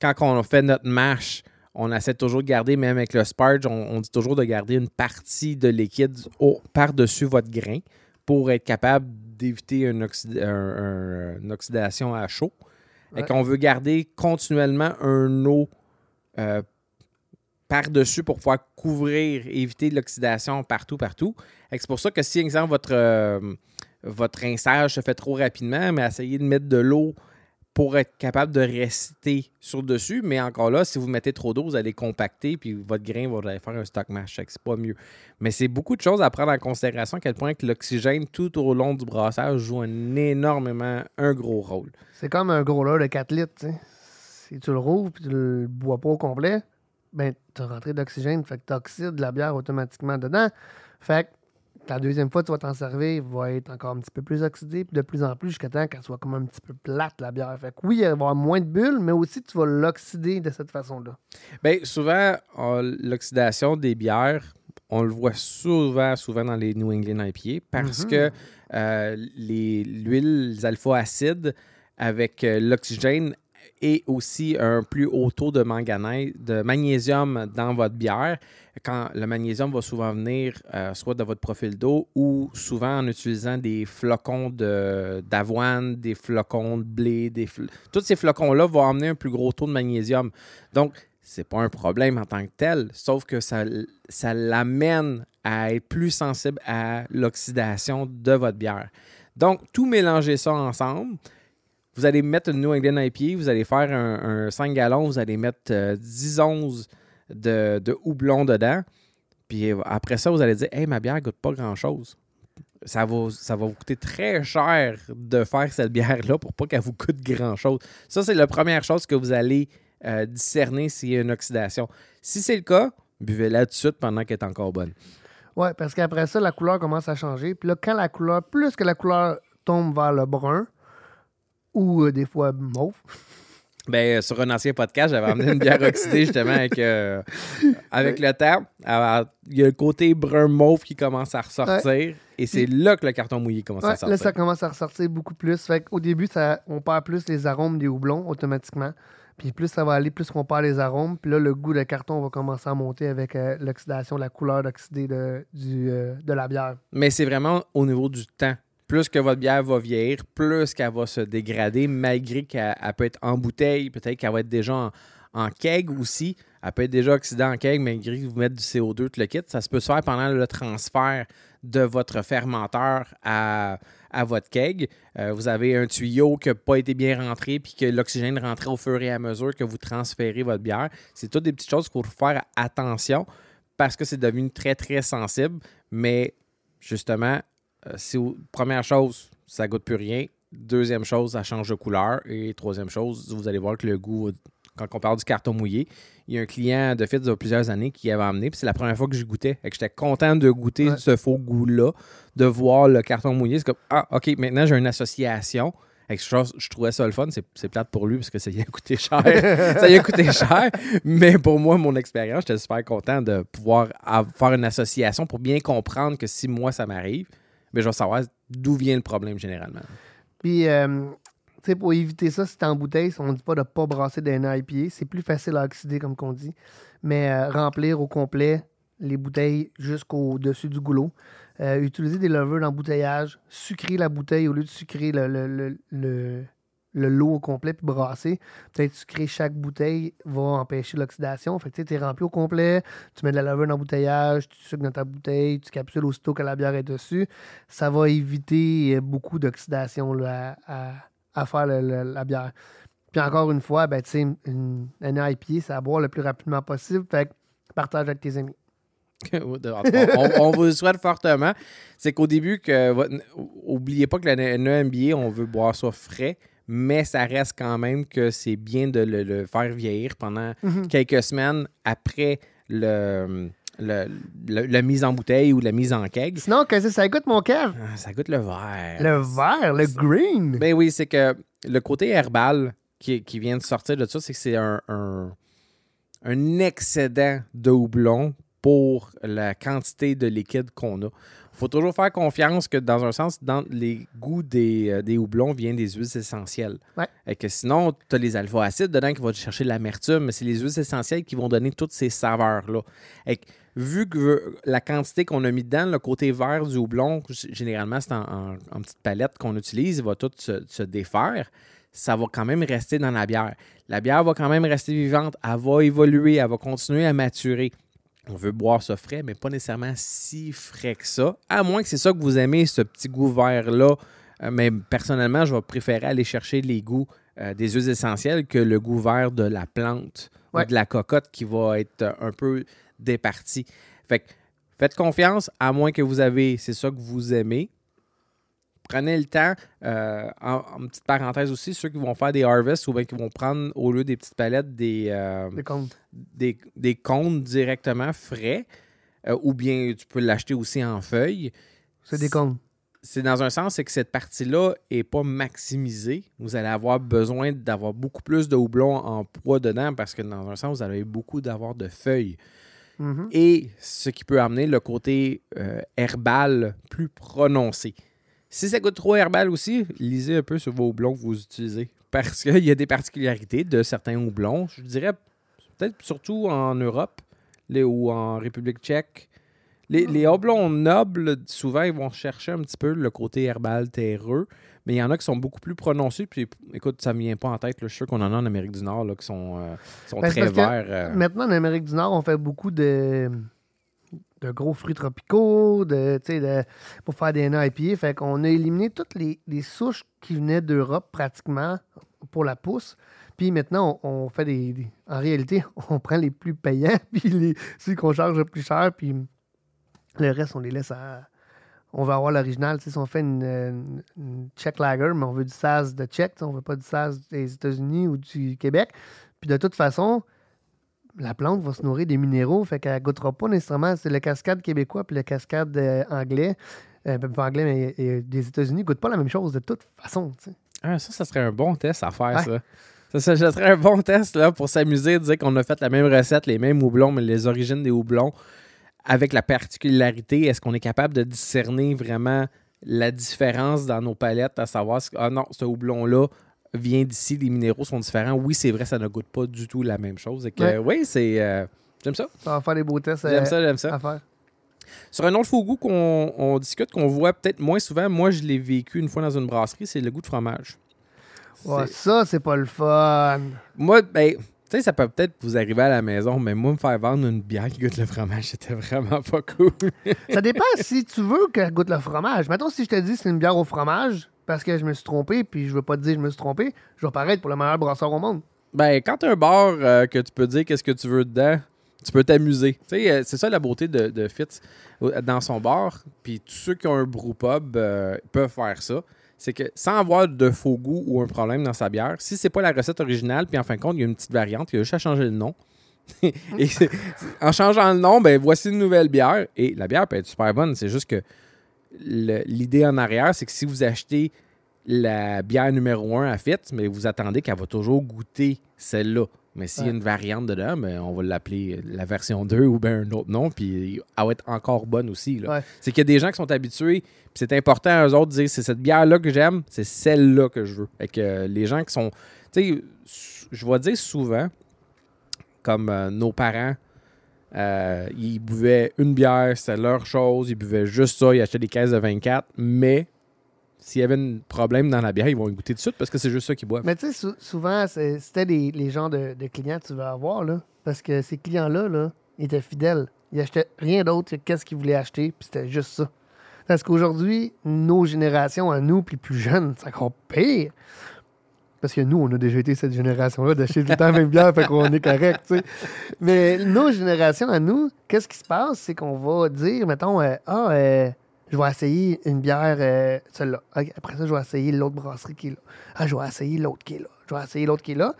Quand on fait notre mash, on essaie toujours de garder, même avec le sparge, on, dit toujours de garder une partie de liquide par-dessus votre grain pour être capable d'éviter une, oxydation à chaud. Et qu'on veut garder continuellement un eau euh, par-dessus pour pouvoir couvrir, éviter l'oxydation partout, partout. C'est pour ça que si, exemple, votre, euh, votre rinçage se fait trop rapidement, mais essayez de mettre de l'eau pour être capable de rester sur dessus. Mais encore là, si vous mettez trop d'eau, vous allez compacter, puis votre grain va faire un stock mash. C'est pas mieux. Mais c'est beaucoup de choses à prendre en considération, à quel point l'oxygène tout au long du brassage joue un énormément un gros rôle. C'est comme un gros de 4 litres. Si tu le rouvres et tu le bois pas au complet, ben, tu as rentré d'oxygène, fait que tu oxydes la bière automatiquement dedans. Fait que la deuxième fois, tu vas t'en servir, va être encore un petit peu plus oxydée, puis de plus en plus jusqu'à temps qu'elle soit comme un petit peu plate, la bière. Fait que oui, il va avoir moins de bulles, mais aussi tu vas l'oxyder de cette façon-là. Bien, souvent, l'oxydation des bières, on le voit souvent, souvent dans les New England IPA parce mhm. que euh, les l'huile alpha-acides avec euh, l'oxygène et aussi un plus haut taux de manganèse, de magnésium dans votre bière. Quand le magnésium va souvent venir euh, soit de votre profil d'eau ou souvent en utilisant des flocons d'avoine, des flocons de blé, des tous ces flocons-là vont amener un plus gros taux de magnésium. Donc, c'est pas un problème en tant que tel, sauf que ça, ça l'amène à être plus sensible à l'oxydation de votre bière. Donc, tout mélanger ça ensemble, vous allez mettre une New England IPA, vous allez faire un, 5 gallons, vous allez mettre 10 euh, onces de, houblon dedans. Puis euh, après ça, vous allez dire Hey, ma bière goûte pas grand-chose. Ça va, ça va vous coûter très cher de faire cette bière-là pour pas qu'elle vous coûte grand-chose. Ça, c'est la première chose que vous allez euh, discerner s'il y a une oxydation. Si c'est le cas, buvez-la tout de suite pendant qu'elle est encore bonne. Oui, parce qu'après ça, la couleur commence à changer. Puis là, quand la couleur, plus que la couleur tombe vers le brun, ou euh, des fois mauve. Ben, euh, sur un ancien podcast, j'avais amené une bière oxydée justement avec, euh, avec le temps. Il y a le côté brun mauve qui commence à ressortir et c'est là que le carton mouillé commence à sortir. Là, ça commence à ressortir beaucoup plus. Fait Au début, ça, on perd plus les arômes des houblons automatiquement. Puis plus ça va aller, plus on perd les arômes. Puis là, le goût de carton va commencer à monter avec l'oxydation, la couleur oxydée de, du, de la bière. Mais c'est vraiment au niveau du temps plus que votre bière va vieillir, plus qu'elle va se dégrader, malgré qu'elle peut être en bouteille, peut-être qu'elle va être déjà en, keg aussi. Elle peut être déjà oxydée en keg, malgré que vous mettez du CO2, tout le kit. Ça se peut se faire pendant le transfert de votre fermenteur à, votre keg. Euh, vous avez un tuyau qui n'a pas été bien rentré puis que l'oxygène rentrait au fur et à mesure que vous transférez votre bière. C'est toutes des petites choses qu'il faut faire attention parce que c'est devenu très, très sensible. Mais justement, euh, si première chose, ça goûte plus rien. Deuxième chose, ça change de couleur. Et troisième chose, vous allez voir que le goût, quand on parle du carton mouillé, il y a un client de y a plusieurs années qui avait amené, puis c'est la première fois que j'y goûtais. Et que j'étais content de goûter Ouais. ce faux goût-là, de voir le carton mouillé. C'est comme, ah, OK, maintenant j'ai une association. Et que je, je trouvais ça le fun. C'est, plate pour lui parce que ça y a coûté cher. ça y a coûté cher. Mais pour moi, mon expérience, j'étais super content de pouvoir faire une association pour bien comprendre que si moi ça m'arrive, ben, je vais savoir d'où vient le problème généralement. Puis, euh, tu sais, pour éviter ça, si t'es en bouteille, on ne dit pas de ne pas brasser d'un IPA. C'est plus facile à oxyder, comme qu'on dit. Mais euh, remplir au complet les bouteilles jusqu'au-dessus du goulot. Euh, utiliser des levures d'embouteillage. Sucrer la bouteille au lieu de sucrer le, le- le lot au complet puis brasser. Peut-être sucrer chaque bouteille va empêcher l'oxydation. Fait que tu t'es rempli au complet, tu mets de la levure d'embouteillage, tu sucres dans ta bouteille, tu capsules aussitôt que la bière est dessus. Ça va éviter euh, beaucoup d'oxydation à, à- faire la bière. Puis encore une fois, ben, tu une, une IPA, c'est à boire le plus rapidement possible. Fait que partage avec tes amis. on, vous le souhaite fortement. C'est qu'au début, que oubliez pas que le NEMBA, on veut boire ça frais, mais ça reste quand même que c'est bien de le, le faire vieillir pendant Mhm. quelques semaines après le, le- le- la mise en bouteille ou la mise en keg. Sinon, que ça goûte, mon cœur? Ah, ça goûte le vert. Le vert, le green. Ben oui, c'est que le côté herbal qui, qui vient de sortir de ça, c'est que c'est un, un, un excédent de houblon pour la quantité de liquide qu'on a. Il faut toujours faire confiance que, dans un sens, dans les goûts des, euh, des houblons viennent des huiles essentielles. Ouais. Et que sinon, tu as les alpha-acides dedans qui vont te chercher de l'amertume, mais c'est les huiles essentielles qui vont donner toutes ces saveurs-là. Et que, vu que la quantité qu'on a mis dedans, le côté vert du houblon, généralement, c'est en, en- en petite palette qu'on utilise, il va tout se, se défaire. Ça va quand même rester dans la bière. La bière va quand même rester vivante, elle va évoluer, elle va continuer à maturer. On veut boire ça frais, mais pas nécessairement si frais que ça. À moins que c'est ça que vous aimez, ce petit goût vert-là. Euh, mais personnellement, je vais préférer aller chercher les goûts euh, des huiles essentielles que le goût vert de la plante Ouais. ou de la cocotte qui va être euh, un peu départi. Fait que faites confiance, à moins que vous avez, c'est ça que vous aimez. Prenez le temps, euh, en, en petite parenthèse aussi, ceux qui vont faire des harvests ou bien qui vont prendre au lieu des petites palettes des, euh, des, des cônes directement frais, euh, ou bien tu peux l'acheter aussi en feuilles. C'est des cônes. C'est dans un sens, c'est que cette partie-là n'est pas maximisée. Vous allez avoir besoin d'avoir beaucoup plus de houblon en poids dedans parce que dans un sens, vous allez beaucoup d'avoir de feuilles. Mhm. Et ce qui peut amener le côté euh, herbal plus prononcé. Si ça goûte trop herbal aussi, lisez un peu sur vos houblons que vous utilisez. Parce qu'il y a des particularités de certains houblons. Je dirais peut-être surtout en Europe les- ou en République tchèque. Les, les houblons nobles, souvent, ils vont chercher un petit peu le côté herbal terreux. Mais il y en a qui sont beaucoup plus prononcés. Puis écoute, ça ne me vient pas en tête. là. Je suis sûr qu'on en a en Amérique du Nord là, qui sont, euh, sont Ben, très verts. euh. Maintenant, en Amérique du Nord, on fait beaucoup de, de gros fruits tropicaux de, pour faire des IPA. Fait qu'on a éliminé toutes les, les souches qui venaient d'Europe pratiquement pour la pousse. Puis maintenant, on, fait des, En réalité, on prend les plus payants, puis ceux qu'on charge le plus cher, puis le reste, on les laisse à. On va avoir l'original. Si on fait une, une, Lager, mais on veut du Saz de sais, on veut pas du Saz des États-Unis ou du Québec. Puis de toute façon, la plante va se nourrir des minéraux, fait qu'elle goûtera pas nécessairement. C'est le cascade québécois puis le cascade euh, anglais. Euh, ben, pas anglais, mais euh, des États-Unis goûtent pas la même chose de toute façon. Ah, ça, ça serait un bon test à faire, Ouais. ça. Ça, serait un bon test là, pour s'amuser, dire qu'on a fait la même recette, les mêmes houblons, mais les origines des houblons, avec la particularité, est-ce qu'on est capable de discerner vraiment la différence dans nos palettes, à savoir, ah non, ce houblon-là vient d'ici, les minéraux sont différents. Oui, c'est vrai, ça ne goûte pas du tout la même chose. Et que, Ouais. Oui, c'est... euh, j'aime ça. Ça va faire des beaux tests euh, J'aime ça, j'aime ça. à faire. Sur un autre faux goût qu'on on discute, qu'on voit peut-être moins souvent, moi, je l'ai vécu une fois dans une brasserie, c'est le goût de fromage. Ouais, ça, c'est pas le fun. Moi, ben, Tu sais, ça peut peut-être vous arriver à la maison, mais moi, me faire vendre une bière qui goûte le fromage, c'était vraiment pas cool. Ça dépend si tu veux qu'elle goûte le fromage. Mettons, si je te dis c'est une bière au fromage, parce que je me suis trompé, puis je veux pas te dire que je me suis trompé, je vais paraître pour le meilleur brasseur au monde. Ben, quand un bar euh, que tu peux dire qu'est-ce que tu veux dedans, tu peux t'amuser. Euh, c'est ça la beauté de, Fitz dans son bar. Puis tous ceux qui ont un brewpub euh, peuvent faire ça. C'est que sans avoir de faux goût ou un problème dans sa bière, si c'est pas la recette originale, puis en fin de compte, il y a une petite variante, il y a juste à changer le nom. Et en changeant le nom, ben voici une nouvelle bière. Et la bière peut être super bonne. C'est juste que l'idée en arrière, c'est que si vous achetez la bière numéro 1 à Fit, mais vous attendez qu'elle va toujours goûter celle-là. Mais s'il y a une variante dedans, ben, on va l'appeler la version 2 ou bien un autre nom, puis elle va être encore bonne aussi. Ouais. C'est qu'il y a des gens qui sont habitués, puis c'est important à eux autres de dire c'est cette bière-là que j'aime, c'est celle-là que je veux. Fait que euh, les gens qui sont. Tu sais, je vais dire souvent, comme euh, nos parents, euh, ils buvaient une bière, c'était leur chose, ils buvaient juste ça, ils achetaient des caisses de 24, mais s'il y avait un problème dans la bière, ils vont y goûter de suite parce que c'est juste ça qu'ils boivent. Mais tu sais, sou- souvent, c'était les, les genres de, clients que tu veux avoir, là. Parce que ces clients-là, là, ils étaient fidèles. Ils achetaient rien d'autre que qu'est-ce qu'ils voulaient acheter, puis c'était juste ça. Parce qu'aujourd'hui, nos générations à nous, puis plus jeunes, c'est encore pire. Parce que nous, on a déjà été cette génération-là d'acheter tout le temps la même bière, fait qu'on est correct, tu sais. Mais nos générations à nous, qu'est-ce qui se passe? C'est qu'on va dire, mettons, euh, ah, euh, je vais essayer une bière, euh, celle-là. Après ça, je vais essayer l'autre brasserie qui est là. Ah, je vais essayer l'autre qui est là. Je vais essayer l'autre qui est là.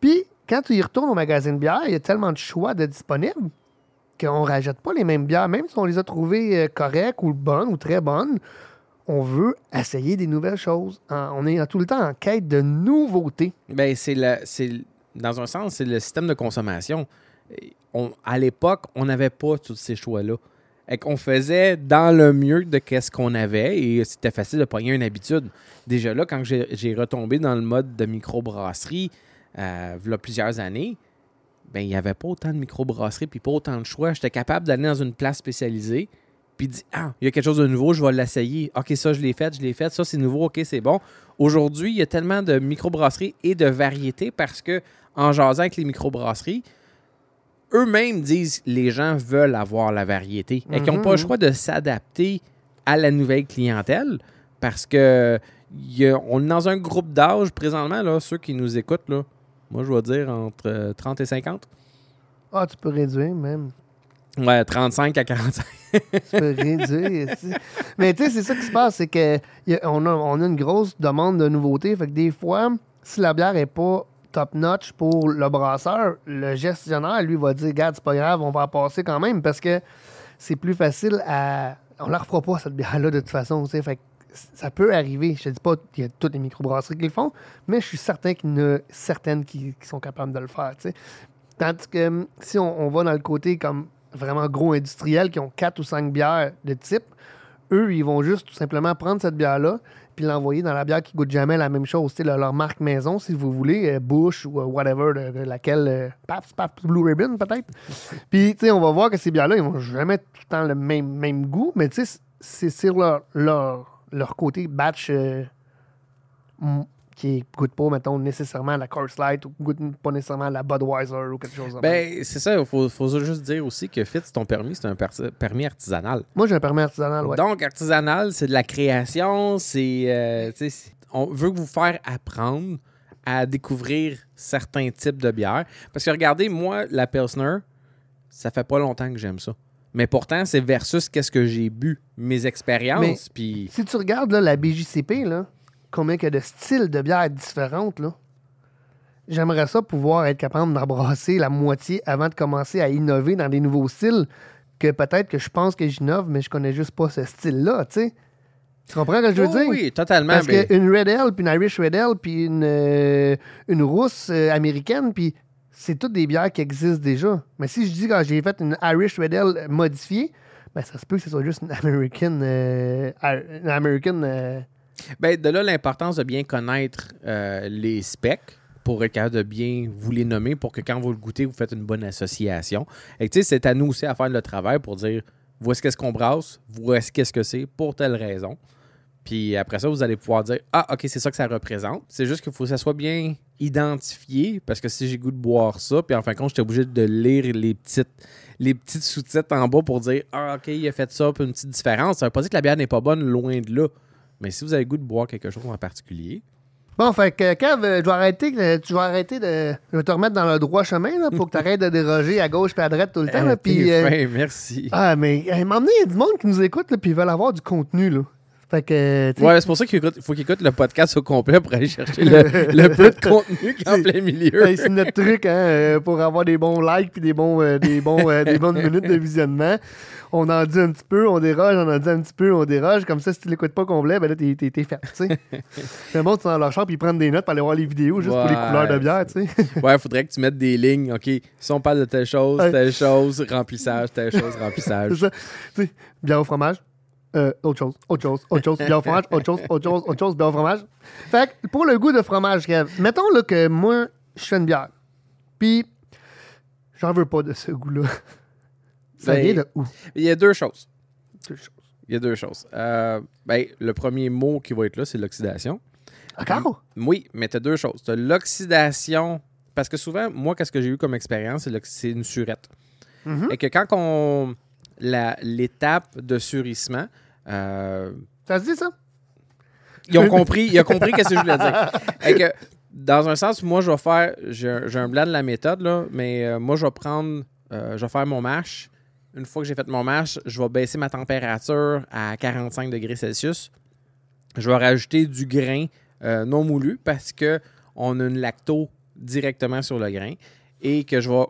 Puis, quand tu y retournes au magasin de bière, il y a tellement de choix de disponibles qu'on ne rajoute pas les mêmes bières. Même si on les a trouvées euh, correctes ou bonnes ou très bonnes, on veut essayer des nouvelles choses. On est tout le temps en quête de nouveautés. Ben, c'est le, c'est dans un sens, c'est le système de consommation. À l'époque, on n'avait pas tous ces choix-là. Et faisait dans le mieux de qu'est-ce qu'on avait et c'était facile de pogner une habitude. Déjà là, quand j'ai retombé dans le mode de microbrasserie, il y a plusieurs années, ben, il n'y avait pas autant de microbrasseries puis pas autant de choix. J'étais capable d'aller dans une place spécialisée puis dire Ah, il y a quelque chose de nouveau, je vais l'essayer. OK, ça, je l'ai fait, je l'ai fait, ça, c'est nouveau, OK, c'est bon. Aujourd'hui, il y a tellement de microbrasseries et de variétés parce que, en jasant avec les microbrasseries, eux-mêmes disent les gens veulent avoir la variété et qu'ils n'ont pas le Mhm. choix de s'adapter à la nouvelle clientèle parce que il y a- on est dans un groupe d'âge présentement, là, ceux qui nous écoutent, là, moi, je vais dire entre euh, 30 et 50. Ah, tu peux réduire même. Ouais, 35 à 45. Tu peux réduire. Mais tu sais, c'est ça qui se passe, c'est que y a- on, a, une grosse demande de nouveautés. Fait que des fois, si la bière est pas top-notch pour le brasseur, le gestionnaire, lui, va dire Regarde, c'est pas grave, on va en passer quand même parce que c'est plus facile à. On la refera pas, cette bière-là, de toute façon. tu sais. Fait que ça peut arriver. Je te dis pas qu'il y a toutes les microbrasseries qui le font, mais je suis certain qu'il y en a certaines qui, qui sont capables de le faire. tu sais. Tandis que si on, on va dans le côté comme vraiment gros industriels qui ont quatre ou cinq bières de type, eux, ils vont juste tout simplement prendre cette bière-là puis l'envoyer dans la bière qui goûte jamais la même chose. Leur, leur marque maison, si vous voulez, euh, Bush ou euh, whatever, de, de laquelle. euh, Pabst, Pabst Blue Ribbon, peut-être. puis, tu sais, on va voir que ces bières-là, ils vont jamais tout le temps le même, même goût, mais tu sais, c'est sur leur, leur, leur côté batch euh, qui goûte pas, mettons, nécessairement la Coors Light ou goûte pas nécessairement la Budweiser ou quelque chose comme ça. Ben, c'est ça, il faut, faut juste dire aussi que Fitz, ton permis, c'est un per- permis artisanal. Moi, j'ai un permis artisanal, ouais. Donc, artisanal, c'est de la création, c'est. euh, c'est- on veut vous faire apprendre à découvrir certains types de bières. Parce que regardez, moi, la Pilsner, ça fait pas longtemps que j'aime ça. Mais pourtant, c'est versus qu'est-ce que j'ai bu, mes expériences, puis. Si tu regardes là, la BJCP, là, combien il y a de styles de bières différentes, là, j'aimerais ça pouvoir être capable d'embrasser la moitié avant de commencer à innover dans des nouveaux styles que peut-être que je pense que j'innove, mais je connais juste pas ce style-là, tu sais. Tu comprends ce que je veux Oh dire? oui, totalement. Parce mais- qu'une Red Ale, puis une Irish Red Ale, puis une, euh, une rousse euh, américaine, puis c'est toutes des bières qui existent déjà. Mais si je dis que j'ai fait une Irish Red Ale modifiée, ben ça se peut que ce soit juste une American... euh, une American euh, Ben, de là, l'importance de bien connaître euh, les specs pour être capable de bien vous les nommer pour que quand vous le goûtez, vous faites une bonne association. Et tu sais, c'est à nous aussi à faire le travail pour dire voici qu'est-ce qu'on brasse, voici qu'est-ce que c'est pour telle raison. Puis après ça, vous allez pouvoir dire Ah, OK, c'est ça que ça représente. C'est juste qu'il faut que ça soit bien identifié parce que si j'ai goût de boire ça, puis en fin de compte, j'étais obligé de lire les petites, les petites sous-titres en bas pour dire Ah, OK, il a fait ça, puis une petite différence. Ça veut pas dire que la bière n'est pas bonne, loin de là. Mais si vous avez goût de boire quelque chose en particulier, Bon, fait que, Kev, euh, je vais arrêter, euh, tu vas arrêter de. Je vais te remettre dans le droit chemin, là, pour que tu arrêtes de déroger à gauche et à droite tout le temps. là, euh, fin, merci. ah, mais à un moment donné, il y a du monde qui nous écoute, puis ils veulent avoir du contenu, là. Fait que, tu Ouais, c'est pour ça qu'il faut qu'il écoute le podcast au complet pour aller chercher le, le peu de contenu qui est en C'est- plein milieu. hey, c'est notre truc, hein, euh, pour avoir des bons likes puis des, bons, euh, des, bons, euh, des bonnes minutes de visionnement. On en dit un petit peu, on déroge, on en dit un petit peu, on déroge. Comme ça, si tu l'écoutes pas complet, ben là, t'es, t'es, t'es fait, tu sais. Le monde, ils sont dans leur chambre, ils prennent des notes pour aller voir les vidéos juste pour les couleurs de bière, tu sais. Ouais, faudrait que tu mettes des lignes. OK, si on parle de telle chose, telle chose, remplissage, telle chose, C'est remplissage. ça. Tu sais, bière au fromage, euh, autre chose, autre chose, autre chose, bière au fromage, autre chose, autre chose, autre chose, bière au fromage. Fait que pour le goût de fromage, Kev, mettons là, que moi, je fais une bière. Puis, j'en veux pas de ce goût-là. Ça Ben, vient de où? Il y a deux choses. Deux choses. Il y a deux choses. Euh, ben, le premier mot qui va être là, c'est l'oxydation. Encore? Oui, mais tu as deux choses. Tu as l'oxydation. Parce que souvent, moi, qu'est-ce que j'ai eu comme expérience, c'est une surette. Mhm. Et que quand on. la- L'étape de surissement, euh, Ça se dit, ça? ils ont compris, ils ont compris ce que je voulais dire. Que, dans un sens, moi, je vais faire. J'ai un- blanc de la méthode, là, mais euh, moi, je vais prendre. euh, je vais faire mon mash. Une fois que j'ai fait mon mash, je vais baisser ma température à 45 degrés Celsius. Je vais rajouter du grain non moulu parce que on a une lacto directement sur le grain et que je vais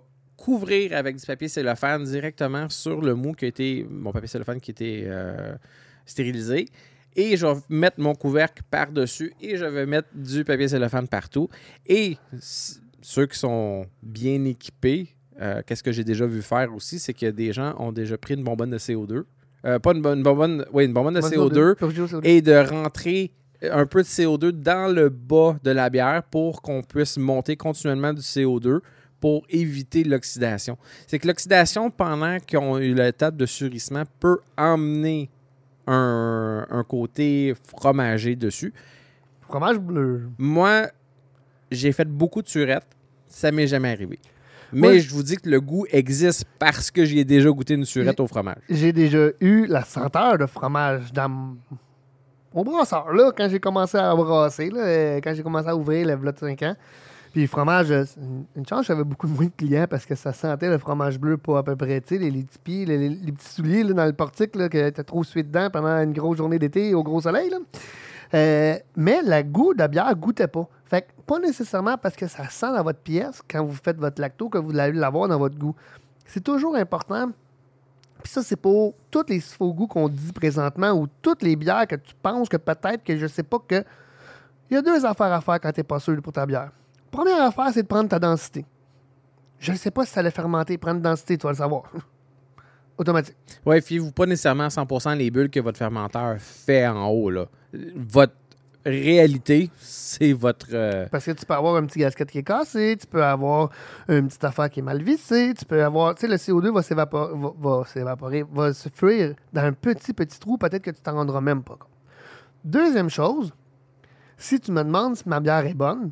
couvrir avec du papier cellophane directement sur le mou qui a été mon papier cellophane qui été euh, stérilisé. Et je vais mettre mon couvercle par-dessus et je vais mettre du papier cellophane partout. Et ceux qui sont bien équipés euh, qu'est-ce que j'ai déjà vu faire aussi c'est que des gens ont déjà pris une bonbonne de CO2 Euh, pas une, bonne- une bonbonne oui une bonbonne de CO2 et de rentrer un peu de CO2 dans le bas de la bière pour qu'on puisse monter continuellement du CO2 pour éviter l'oxydation. C'est que l'oxydation, pendant qu'on a eu l'étape de surissement, peut emmener un, un côté fromager dessus. Fromage bleu. Moi, j'ai fait beaucoup de surettes. Ça m'est jamais arrivé. Mais Ouais. je vous dis que le goût existe parce que j'y ai déjà goûté une surette au fromage. J'ai déjà eu la senteur de fromage dans au brasseur, là, quand j'ai commencé à brasser, là, euh, quand j'ai commencé à ouvrir le v'là de 5 ans. Puis fromage, euh, une, chance, j'avais beaucoup moins de clients parce que ça sentait le fromage bleu pas à peu près, tu sais, les, les les, petits souliers là, dans le portique, là, que t'as trop sué dedans pendant une grosse journée d'été au gros soleil, là. Euh, mais le goût de la bière goûtait pas. Fait que pas nécessairement parce que ça sent dans votre pièce quand vous faites votre lacto que vous allez l'avoir dans votre goût. C'est toujours important. Puis ça, c'est pour tous les faux goûts qu'on dit présentement ou toutes les bières que tu penses que peut-être que je sais pas que. Il y a deux affaires à faire quand tu n'es pas sûr pour ta bière. Première affaire, c'est de prendre ta densité. Je ne sais pas si ça allait fermenter. Prendre densité, tu vas le savoir. Automatique. Ouais, fiez-vous pas nécessairement à 100% les bulles que votre fermenteur fait en haut. Là. Votre réalité, c'est votre. euh, Parce que tu peux avoir un petit gasket qui est cassé, tu peux avoir une petite affaire qui est mal vissée, tu peux avoir. Tu sais, le CO2 va s'évaporer, va, va s'évaporer, va se fuir dans un petit, petit trou, peut-être que tu t'en rendras même pas compte. Deuxième chose, si tu me demandes si ma bière est bonne,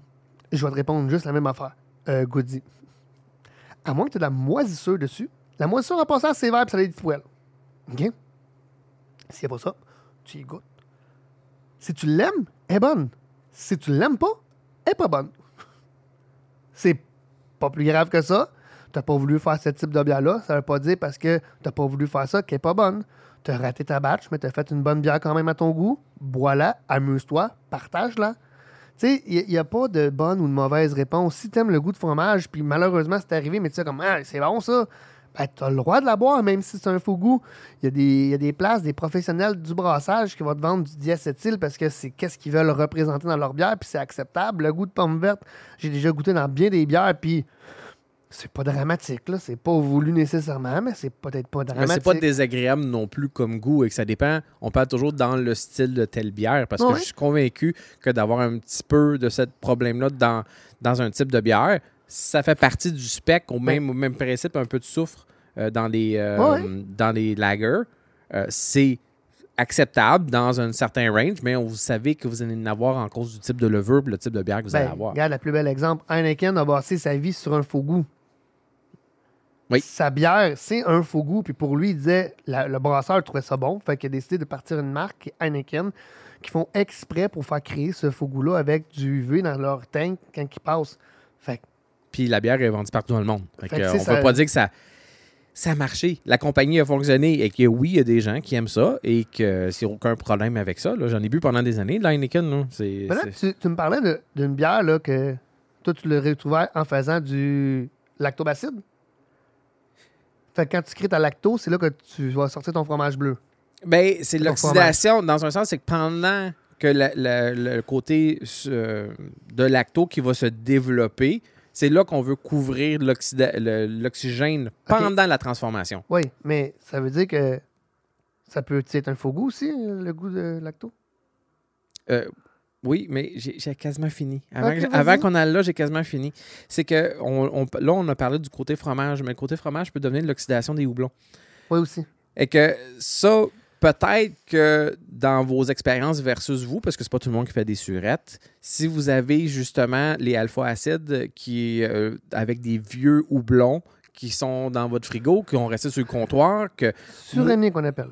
je vais te répondre juste la même affaire. Euh, Goody. À moins que tu aies de la moisissure dessus. La moisissure en passant, c'est vert et ça a des poêles. OK? S'il n'y a pas ça, tu y goûtes. Si tu l'aimes, elle est bonne. Si tu l'aimes pas, elle est pas bonne. C'est pas plus grave que ça. T'as pas voulu faire ce type de bière-là. Ça veut pas dire parce que t'as pas voulu faire ça qu'elle est pas bonne. T'as raté ta batch, mais t'as fait une bonne bière quand même à ton goût. Bois-la, amuse-toi, partage-la. Tu sais, il n'y a, pas de bonne ou de mauvaise réponse. Si t'aimes le goût de fromage, puis malheureusement c'est arrivé, mais tu sais comme, ah, c'est bon ça, ben, t'as le droit de la boire, même si c'est un faux goût. Il y, a des- il y a des places, des professionnels du brassage qui vont te vendre du diacétyl parce que c'est qu'est-ce qu'ils veulent représenter dans leur bière, puis c'est acceptable. Le goût de pomme verte, j'ai déjà goûté dans bien des bières, puis c'est pas dramatique, là. C'est pas voulu nécessairement, mais c'est peut-être pas Mais dramatique. c'est pas désagréable non plus comme goût et que ça dépend. On parle toujours dans le style de telle bière parce que je suis convaincu que d'avoir un petit peu de ce problème-là dans, dans un type de bière, ça fait partie du spec au même, au même principe, un peu de soufre euh, dans les, euh, Ouais. dans les lagers. Euh, c'est acceptable dans un certain range, mais vous savez que vous allez en avoir en cause du type de levure et le type de bière que vous Ben, allez avoir. regarde, le plus bel exemple. Heineken a basé sa vie sur un faux goût. Oui. Sa bière, c'est un faux goût. Puis pour lui, il disait, la- le brasseur trouvait ça bon. Fait qu'il a décidé de partir une marque, qui est Heineken, qui font exprès pour faire créer ce faux goût-là avec du UV dans leur tank quand ils passent. Fait que Puis la bière est vendue partout dans le monde. Fait Fait que, que on ne ça. peut pas dire que ça, ça a marché. La compagnie a fonctionné et que oui, il y a des gens qui aiment ça et que c'est aucun problème avec ça. J'en ai bu pendant des années de la Heineken. là. C'est, Mais là, c'est- tu, tu me parlais de- d'une bière là, que toi, tu l'aurais trouvé en faisant du lactobacide? Fait que quand tu crées ta lacto, c'est là que tu vas sortir ton fromage bleu. Ben, c'est l'oxydation, dans un sens, c'est que pendant que la- la- le côté euh, de lacto qui va se développer, c'est là qu'on veut couvrir l'oxygène pendant la transformation. Oui, mais ça veut dire que ça peut être un faux goût aussi, le goût de lacto? Euh, oui, mais j'ai quasiment fini. Avant, qu'on aille là, j'ai quasiment fini. C'est que on, on- là, on a parlé du côté fromage, mais le côté fromage peut devenir de l'oxydation des houblons. Oui, aussi. Et que ça, peut-être que dans vos expériences versus vous, parce que c'est pas tout le monde qui fait des surettes, si vous avez justement les alpha-acides qui euh, avec des vieux houblons qui sont dans votre frigo, qui ont resté sur le comptoir, que Suréné qu'on appelle.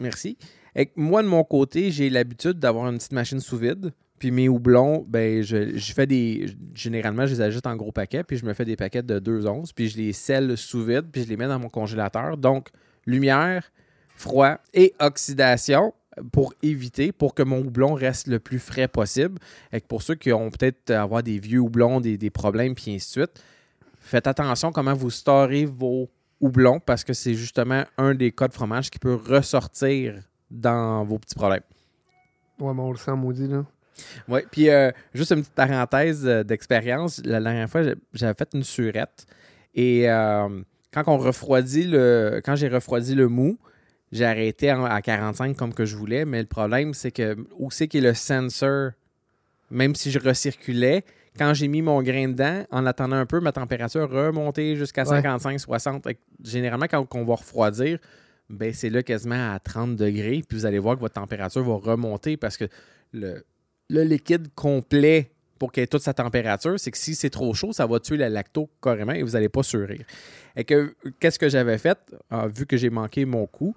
Merci. Et moi, de mon côté, j'ai l'habitude d'avoir une petite machine sous vide. Puis mes houblons, ben, je, fais des. Généralement, je les ajoute en gros paquets, puis je me fais des paquets de 2 onces, puis je les scelle sous vide, puis je les mets dans mon congélateur. Donc, lumière, froid et oxydation pour éviter, pour que mon houblon reste le plus frais possible. Et pour ceux qui ont peut-être avoir des vieux houblons, des, des problèmes, puis ainsi de suite, faites attention comment vous storez vos houblons parce que c'est justement un des cas de fromage qui peut ressortir dans vos petits problèmes. Ouais, mais on le sent maudit, là. Oui, puis euh, juste une petite parenthèse euh, d'expérience. La dernière fois, j'avais fait une surette et euh, quand on refroidit le, quand j'ai refroidi le mou, j'ai arrêté à 45 comme que je voulais, mais le problème, c'est que où c'est qu'il y a le sensor, même si je recirculais, quand j'ai mis mon grain dedans, en attendant un peu, ma température remontait jusqu'à Ouais. 55-60. Fait que Généralement, quand on va refroidir, ben, c'est là quasiment à 30 degrés, puis vous allez voir que votre température va remonter parce que le, liquide complet pour qu'il ait toute sa température, c'est que si c'est trop chaud, ça va tuer la lacto carrément et vous n'allez pas surir. Et que qu'est-ce que j'avais fait, Ah, vu que j'ai manqué mon coup,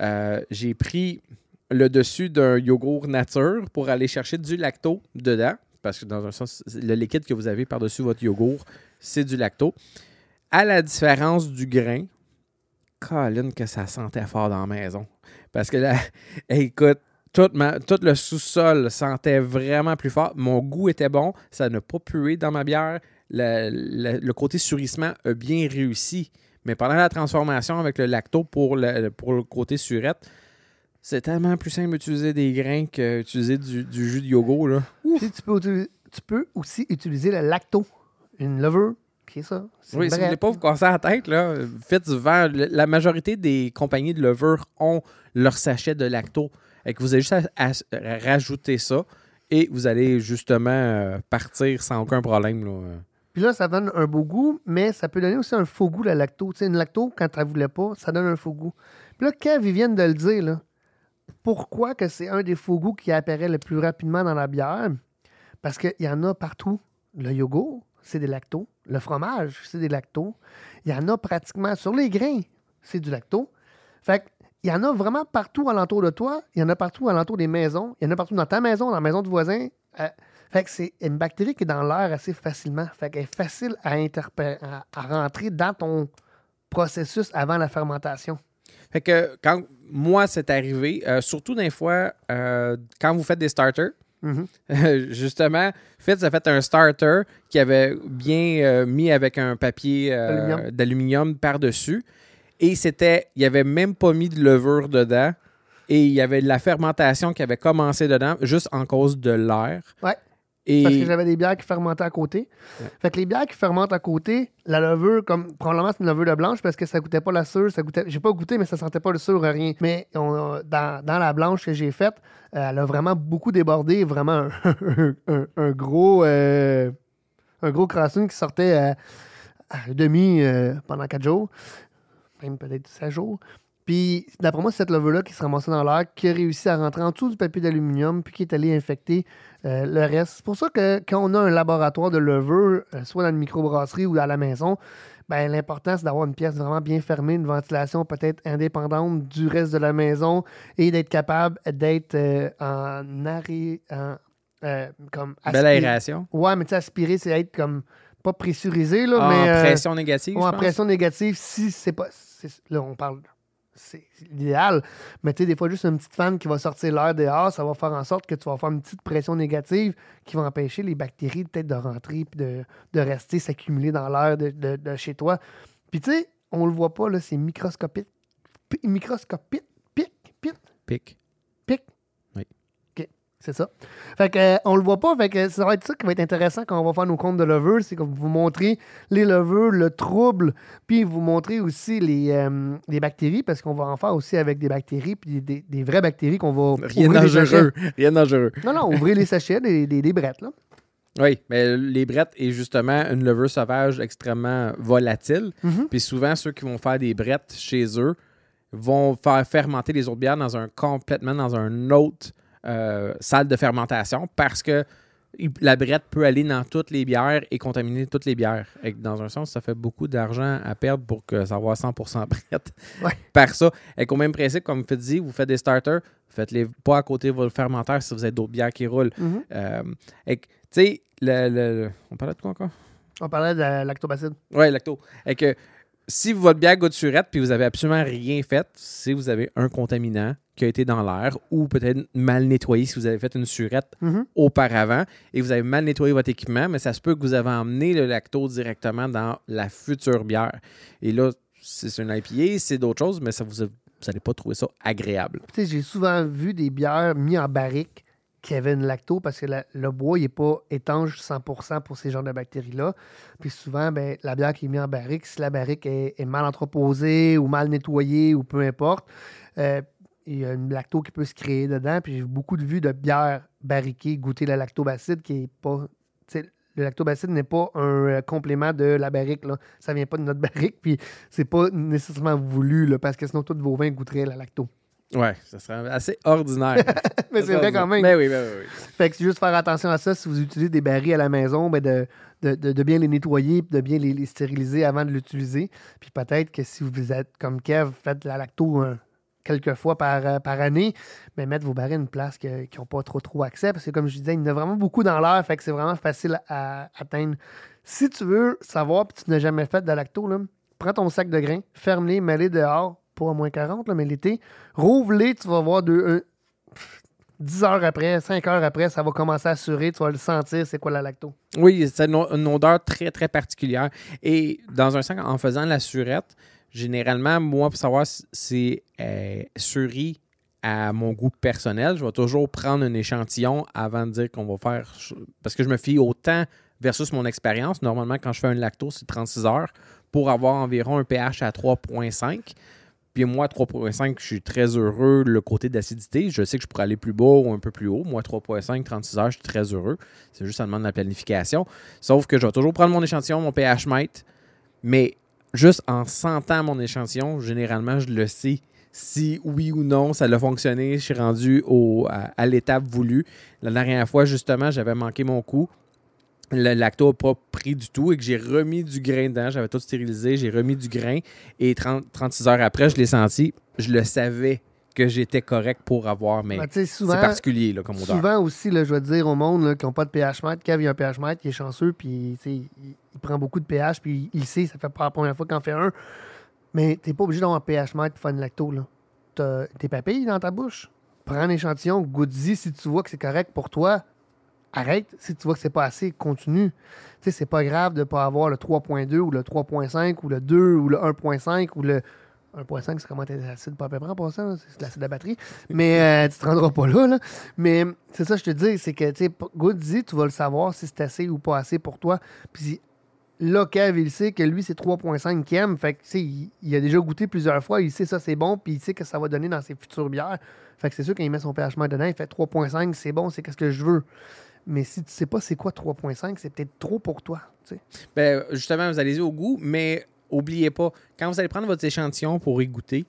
euh, j'ai pris le dessus d'un yogourt nature pour aller chercher du lacto dedans, parce que dans un sens, le liquide que vous avez par-dessus votre yogourt, c'est du lacto. À la différence du grain, Colin, que ça sentait fort dans la maison. Parce que là, écoute, tout, le sous-sol sentait vraiment plus fort. Mon goût était bon. Ça n'a pas pué dans ma bière. Le, côté surissement a bien réussi. Mais pendant la transformation avec le lacto pour le, côté surette, c'est tellement plus simple d'utiliser des grains qu'utiliser du, du jus de yogourt. Là. Tu peux aussi utiliser le lacto. Une levure, ça. Oui, si vous voulez pas vous casser la tête, là, faites vers. La majorité des compagnies de levure ont leur sachet de lacto. Et que vous avez juste à, à- à rajouter ça et vous allez justement euh, partir sans aucun problème. Là. Puis là, ça donne un beau goût, mais ça peut donner aussi un faux goût, la lacto. Tu sais, une lacto, quand tu ne voulais pas, ça donne un faux goût. Puis là, quand ils viennent de le dire, là, pourquoi que c'est un des faux goûts qui apparaît le plus rapidement dans la bière? Parce qu'il y en a partout. Le yogourt, c'est des lactos. Le fromage, c'est des lactos. Il y en a pratiquement sur les grains, c'est du lacto. Fait il y en a vraiment partout alentour de toi. Il y en a partout alentour des maisons. Il y en a partout dans ta maison, dans la maison du voisin. Euh, fait que c'est une bactérie qui est dans l'air assez facilement. Fait qu'elle est facile à, à, à rentrer dans ton processus avant la fermentation. Fait que quand moi, c'est arrivé, euh, surtout des fois, euh, quand vous faites des starters, Mhm. justement, Fitz a fait un starter qui avait bien euh, mis avec un papier euh, Aluminium. d'aluminium par-dessus. Et c'était, il n'y avait même pas mis de levure dedans. Et il y avait de la fermentation qui avait commencé dedans, juste en cause de l'air. Ouais. Et Parce que j'avais des bières qui fermentaient à côté. Ouais. Fait que les bières qui fermentent à côté, la levure, comme probablement c'est une levure de blanche parce que ça goûtait pas la sûre, ça goûtait. J'ai pas goûté, mais ça sentait pas le sûre, rien. Mais on- dans, dans la blanche que j'ai faite, euh, elle a vraiment beaucoup débordé, vraiment un, un- un gros euh, un gros qui sortait à, à demi euh, pendant quatre jours, même peut-être 16 jours. Puis, d'après moi, c'est cette levure-là qui se ramassait dans l'air, qui a réussi à rentrer en dessous du papier d'aluminium, puis qui est allé infecter euh, le reste. C'est pour ça que quand on a un laboratoire de levure, euh, soit dans une microbrasserie ou à la maison, ben, l'important, c'est d'avoir une pièce vraiment bien fermée, une ventilation peut-être indépendante du reste de la maison et d'être capable d'être euh, en arrêt. En, comme Belle aération. Ouais, mais tu sais, aspirer, c'est être comme pas pressurisé, là, Ah, mais. euh, pression négative. ou en pression négative, si c'est pas. Là, on parle. C'est l'idéal. Mais tu sais, des fois, juste une petite fan qui va sortir l'air dehors, ça va faire en sorte que tu vas faire une petite pression négative qui va empêcher les bactéries peut-être de rentrer puis de, de rester, s'accumuler dans l'air de, de- de chez toi. Puis tu sais, on le voit pas, là, c'est microscopique. Pi- Microscopique. Pic, pic, Pic. C'est ça. Fait que, euh, on le voit pas, fait que ça va être ça qui va être intéressant quand on va faire nos comptes de levure, c'est que vous montrez les levures, le trouble, puis vous montrez aussi les, euh, les bactéries, parce qu'on va en faire aussi avec des bactéries, puis des, des vraies bactéries qu'on va Rien dangereux. Rien dangereux. Non, non, ouvrez les sachets, des, des, des brettes, là. Oui, mais les brettes est justement une levure sauvage extrêmement volatile. Mhm. Puis souvent, ceux qui vont faire des brettes chez eux vont faire fermenter les autres bières dans un complètement dans un autre euh, salle de fermentation parce que la brette peut aller dans toutes les bières et contaminer toutes les bières. Et dans un sens, ça fait beaucoup d'argent à perdre pour que ça soit 100% brette Ouais. par ça. Et au même principe, comme vous dit, vous faites des starters, faites-les pas à côté de vos fermenteurs si vous avez d'autres bières qui roulent. Mhm. Euh, et tu sais, le, le- le- on parlait de quoi encore? On parlait de la lactobacille. Oui, lacto. Et que si votre bière goûte surette puis vous avez absolument rien fait, si vous avez un contaminant qui a été dans l'air ou peut-être mal nettoyé si vous avez fait une surette Mhm. auparavant et vous avez mal nettoyé votre équipement, mais ça se peut que vous avez emmené le lacto directement dans la future bière. Et là, c'est une IPA, c'est d'autres choses, mais ça vous, vous n'allez pas trouver ça agréable. J'ai souvent vu des bières mises en barrique qui avaient une lacto parce que la- le bois n'est pas étanche 100% pour ces genres de bactéries-là. Puis souvent, ben, la bière qui est mise en barrique, si la barrique est, est mal entreposée ou mal nettoyée ou peu importe, euh, il y a une lacto qui peut se créer dedans. Puis j'ai beaucoup de vues de bières barriquées goûter la lactobacide qui est pas. tu sais, Le lactobacide n'est pas un euh, complément de la barrique. Là. Ça vient pas de notre barrique, puis c'est pas nécessairement voulu, là, parce que sinon, tous vos vins goûteraient la lacto. Ouais, ça serait assez ordinaire. Mais c'est vrai quand même. Ben oui, ben oui, oui. Fait que c'est juste faire attention à ça. Si vous utilisez des barils à la maison, ben de, de, de- de bien les nettoyer de bien les, les stériliser avant de l'utiliser. Puis peut-être que si vous êtes comme Kev, faites la lacto euh, quelques fois par, euh, par année, mais mettre vos barils à une place qui n'ont pas trop trop accès. Parce que comme je disais, il y en a vraiment beaucoup dans l'air, fait que c'est vraiment facile à, atteindre. Si tu veux savoir puis tu n'as jamais fait de la lacto, là, prends ton sac de grains, ferme-les, mets-les dehors, pas à moins 40, là, mais l'été, rouvre-les, tu vas voir un- 10 heures après, 5 heures après, ça va commencer à surer, tu vas le sentir, c'est quoi la lacto. Oui, c'est une, odeur très, très particulière. Et dans un sens, en faisant la surette, généralement, moi, pour savoir si c'est euh, à mon goût personnel, je vais toujours prendre un échantillon avant de dire qu'on va faire. Parce que je me fie au temps versus mon expérience. Normalement, quand je fais un lacto, c'est 36 heures pour avoir environ un pH à 3,5. Puis moi, 3.5, je suis très heureux le côté d'acidité. Je sais que je pourrais aller plus bas ou un peu plus haut. Moi, 3.5, 36 heures, je suis très heureux. C'est juste ça demande de la planification. Sauf que je vais toujours prendre mon échantillon, mon pH mètre, mais juste en sentant mon échantillon, généralement, je le sais si oui ou non ça a fonctionné. Je suis rendu au, à, à l'étape voulue. La dernière fois, justement, j'avais manqué mon coup. Le lacto n'a pas pris du tout et que j'ai remis du grain dedans. J'avais tout stérilisé, j'ai remis du grain et 30, 36 heures après, je l'ai senti. Je le savais que j'étais correct pour avoir, mais Ben, c'est particulier là, comme odeur. souvent aussi, là, je vais dire au monde là, qui n'ont pas de pH mètre, il a un pH mètre, il est chanceux, puis il, il prend beaucoup de pH, puis il sait, ça fait pas la première fois qu'il en fait un. Mais tu n'es pas obligé d'avoir un pH mètre pour faire une lacto. Là. T'as tes papilles dans ta bouche. Prends un échantillon, goûte-y si tu vois que c'est correct pour toi. Arrête. Si tu vois que c'est pas assez, continue. Tu sais, c'est pas grave de pas avoir le 3.2 ou le 3.5 ou le 2 ou le 1.5 ou le 1.5, c'est comment t'es acide pas à peu près en passant, c'est de l'acide à batterie. Mais euh, tu te rendras pas là, là. Mais c'est ça, je te dis, c'est que, tu sais, goûte-y, tu vas le savoir si c'est assez ou pas assez pour toi. Puis là, Kev, il sait que lui, c'est 3.5 qu'il aime. Fait que, il, il a déjà goûté plusieurs fois, il sait ça, c'est bon, puis il sait que ça va donner dans ses futures bières. Fait que c'est sûr, quand il met son pH dedans, il fait 3.5, c'est bon, c'est qu'est-ce que je veux. Mais si tu sais pas c'est quoi 3.5, c'est peut-être trop pour toi. Ben, justement, vous allez-y au goût, mais oubliez pas, quand vous allez prendre votre échantillon pour y goûter,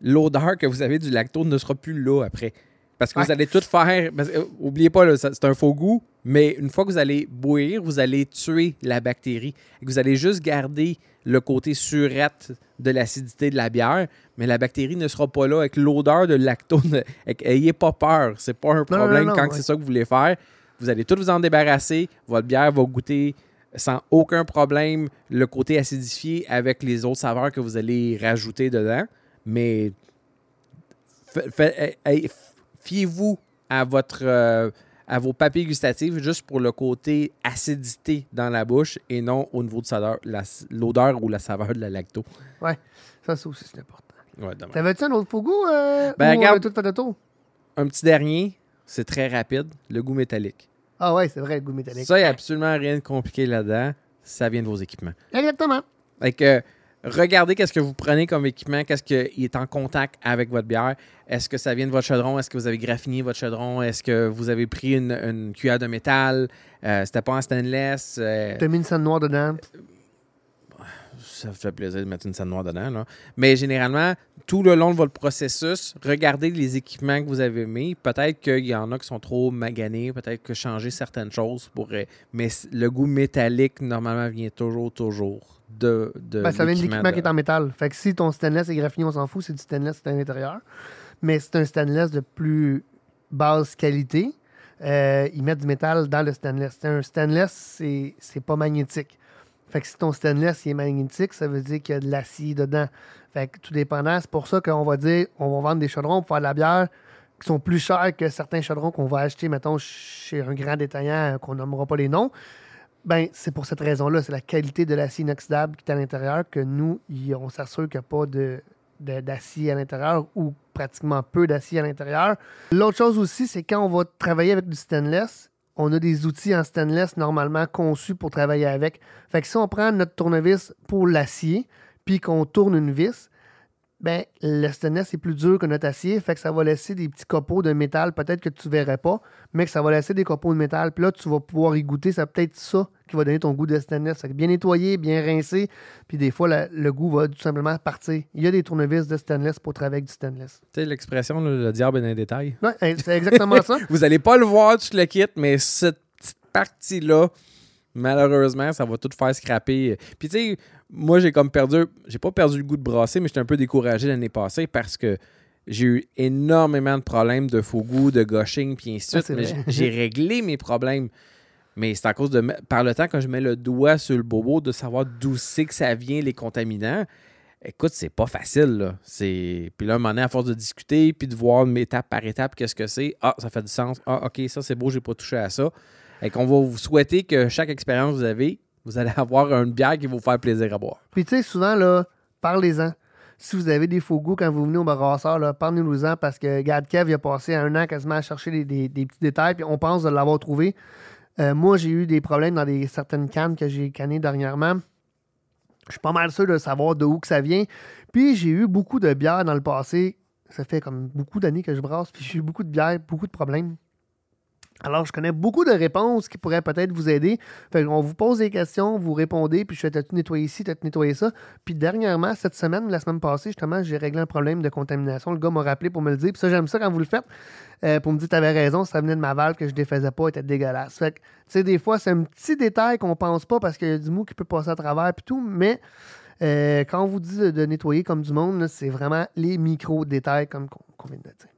l'odeur que vous avez du lacto ne sera plus là après. Parce que Ouais. vous allez tout faire. parce euh, oubliez pas, c'est un faux goût, mais une fois que vous allez bouillir, vous allez tuer la bactérie. Et que vous allez juste garder le côté surette de l'acidité de la bière, mais la bactérie ne sera pas là avec l'odeur de lacto. Ne- avec- Ayez pas peur. C'est pas un non, problème non, quand ouais. c'est ça que vous voulez faire. Vous allez tout vous en débarrasser. Votre bière va goûter sans aucun problème le côté acidifié avec les autres saveurs que vous allez rajouter dedans. Mais eh, eh, fiez-vous à votre euh, à vos papilles gustatives juste pour le côté acidité dans la bouche et non au niveau de l'odeur ou la saveur de la lacto? Ça, ça aussi, c'est important. Ouais. T'avais-tu un autre faux goût? Euh, Ben, ou on regarde. tout fait tour? Un petit dernier, c'est très rapide, le goût métallique. Ah ouais, c'est vrai, le goût métallique. Ça, il n'y a absolument rien de compliqué là-dedans. Ça vient de vos équipements. Exactement. Fait que regardez qu'est-ce que vous prenez comme équipement, qu'est-ce qui est en contact avec votre bière. Est-ce que ça vient de votre chaudron? Est-ce que vous avez graffiné votre chaudron? Est-ce que vous avez pris une, cuillère de métal? Euh, C'était pas en stainless? Euh, T'as mis une dedans? Ça fait plaisir de mettre une scène noire dedans. Là. Mais généralement, tout le long de votre processus, regardez les équipements que vous avez mis. Peut-être qu'il y en a qui sont trop maganés, peut-être que changer certaines choses pourrait. Mais c- le goût métallique, normalement, vient toujours, toujours de. de Ben, ça vient de l'équipement de- qui est en métal. Fait que si ton stainless est graffiné, on s'en fout, c'est du stainless, c'est à l'intérieur. Mais c'est un stainless de plus basse qualité. Euh, ils mettent du métal dans le stainless. C'est un stainless, c'est c'est pas magnétique. Fait que si ton stainless il est magnétique, ça veut dire qu'il y a de l'acier dedans. Fait que tout dépendant, c'est pour ça qu'on va dire on va vendre des chaudrons pour faire de la bière qui sont plus chers que certains chaudrons qu'on va acheter, mettons, chez un grand détaillant euh, qu'on nommera pas les noms. Ben, c'est pour cette raison-là. C'est la qualité de l'acier inoxydable qui est à l'intérieur que nous, on s'assure qu'il n'y a pas de- d'acier à l'intérieur ou pratiquement peu d'acier à l'intérieur. L'autre chose aussi, c'est quand on va travailler avec du stainless, on a des outils en stainless normalement conçus pour travailler avec. Fait que si on prend notre tournevis pour l'acier, puis qu'on tourne une vis, ben, le stainless est plus dur que notre acier, fait que ça va laisser des petits copeaux de métal, peut-être que tu verrais pas, mais que ça va laisser des copeaux de métal. Puis là, tu vas pouvoir y goûter. C'est peut-être ça qui va donner ton goût de stainless. Fait que bien nettoyé, bien rincé, puis des fois, la- le goût va tout simplement partir. Il y a des tournevis de stainless pour travailler avec du stainless. Tu sais, l'expression, le diable est dans les détails. Ouais, hein, c'est exactement ça. Vous allez pas le voir, tout le kit, mais cette petite partie-là, malheureusement, ça va tout faire scraper. Puis tu sais, moi, j'ai comme perdu, j'ai pas perdu le goût de brasser, mais j'étais un peu découragé l'année passée parce que j'ai eu énormément de problèmes de faux goût, de gushing, puis ainsi de Ah, suite. mais j'ai réglé mes problèmes. Mais c'est à cause de. Par le temps, quand je mets le doigt sur le bobo, de savoir d'où c'est que ça vient, les contaminants. Écoute, c'est pas facile, là. C'est... Puis là, un moment donné, à force de discuter, puis de voir étape par étape qu'est-ce que c'est, ah, ça fait du sens. Ah, OK, ça, c'est beau, j'ai pas touché à ça. Et qu'on va vous souhaiter que chaque expérience que vous avez, vous allez avoir une bière qui va vous faire plaisir à boire. Puis tu sais, souvent, là, parlez-en. Si vous avez des faux goûts quand vous venez au brasseur, parlez-nous-en parce que Gad Kev a passé un an quasiment à chercher des petits détails, puis on pense de l'avoir trouvé. Euh, moi, j'ai eu des problèmes dans des, certaines cannes que j'ai cannées dernièrement. Je suis pas mal sûr de savoir de où que ça vient. Puis j'ai eu beaucoup de bières dans le passé. Ça fait comme beaucoup d'années que je brasse, puis j'ai eu beaucoup de bières, beaucoup de problèmes. Alors, je connais beaucoup de réponses qui pourraient peut-être vous aider. Fait qu'on vous pose des questions, vous répondez, puis je fais t'as-tu nettoyé ici, t'as-tu nettoyé ça? Puis dernièrement, cette semaine, la semaine passée, justement, j'ai réglé un problème de contamination. Le gars m'a rappelé pour me le dire. Puis ça, j'aime ça quand vous le faites. euh, pour me dire t'avais raison, ça venait de ma valve que je défaisais pas, était dégueulasse. Fait que, tu sais, des fois, c'est un petit détail qu'on pense pas parce qu'il y a du mou qui peut passer à travers puis tout, mais euh, quand on vous dit de, de nettoyer comme du monde, c'est vraiment les micro-détails comme qu'on vient de dire.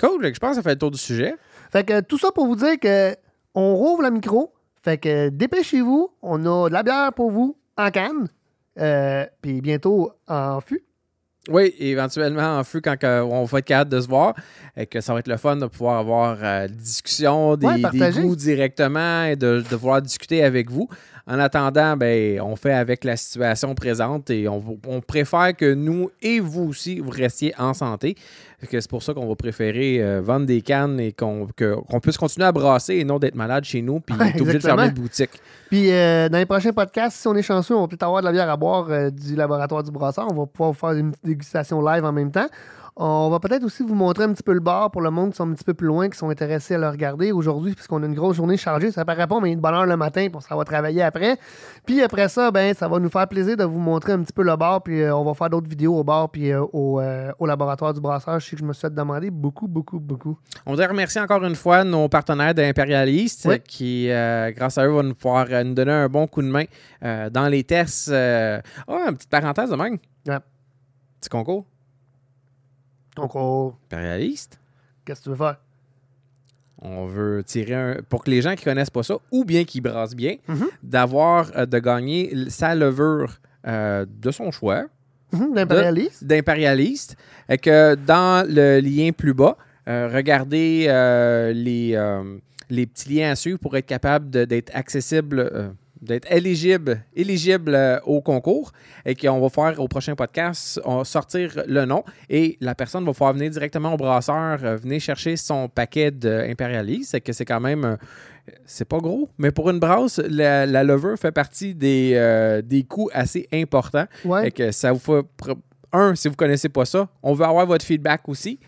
Cool, je pense que ça fait le tour du sujet. Fait que tout ça pour vous dire que on rouvre la micro. Fait que dépêchez-vous. On a de la bière pour vous en canne. Euh, Puis bientôt en fût. Oui, éventuellement en feu quand on va être capable de se voir et que ça va être le fun de pouvoir avoir euh, des discussions, des, Ouais, des goûts directement et de, de pouvoir discuter avec vous. En attendant, ben, on fait avec la situation présente et on, on préfère que nous et vous aussi, vous restiez en santé. C'est pour ça qu'on va préférer euh, vendre des cannes et qu'on puisse continuer à brasser et non d'être malade chez nous puis Ouais, être obligé de fermer de boutique. Puis euh, dans les prochains podcasts, si on est chanceux, on va peut-être avoir de la bière à boire euh, du laboratoire du brasseur. On va pouvoir vous faire une dégustation live en même temps. On va peut-être aussi vous montrer un petit peu le bar pour le monde qui sont un petit peu plus loin, qui sont intéressés à le regarder aujourd'hui, puisqu'on a une grosse journée chargée. Ça paraît pas, mais une bonne heure le matin, puis s'en va travailler après. Puis après ça, ben, ça va nous faire plaisir de vous montrer un petit peu le bar, puis euh, on va faire d'autres vidéos au bar, puis euh, au, euh, au laboratoire du brasseur. Je sais que je me suis fait demander beaucoup, beaucoup, beaucoup. On voudrait remercier encore une fois nos partenaires d'Impérialiste Oui. qui, grâce à eux, vont nous pouvoir nous donner un bon coup de main dans les tests. Ah, une petite parenthèse de même. Ouais. Petit concours. Donc, on- Impérialiste. qu'est-ce que tu veux faire? On veut tirer un. Pour que les gens qui connaissent pas ça, ou bien qui brassent bien, Mhm. d'avoir, euh, de gagner sa levure euh, de son choix, Mhm, D'impérialiste? d'impérialiste, et que dans le lien plus bas, euh, regardez les, les petits liens à suivre pour être capable d'être accessible, d'être éligible, éligible euh, au concours et qu'on va faire au prochain podcast, on va sortir le nom et la personne va pouvoir venir directement au brasseur, euh, venir chercher son paquet d'impérialiste. C'est que c'est quand même, euh, c'est pas gros, mais pour une brasse, la, la levure fait partie des, euh, des coûts assez importants. Ouais. Fait que ça vous fait. Un, si vous connaissez pas ça, on veut avoir votre feedback aussi,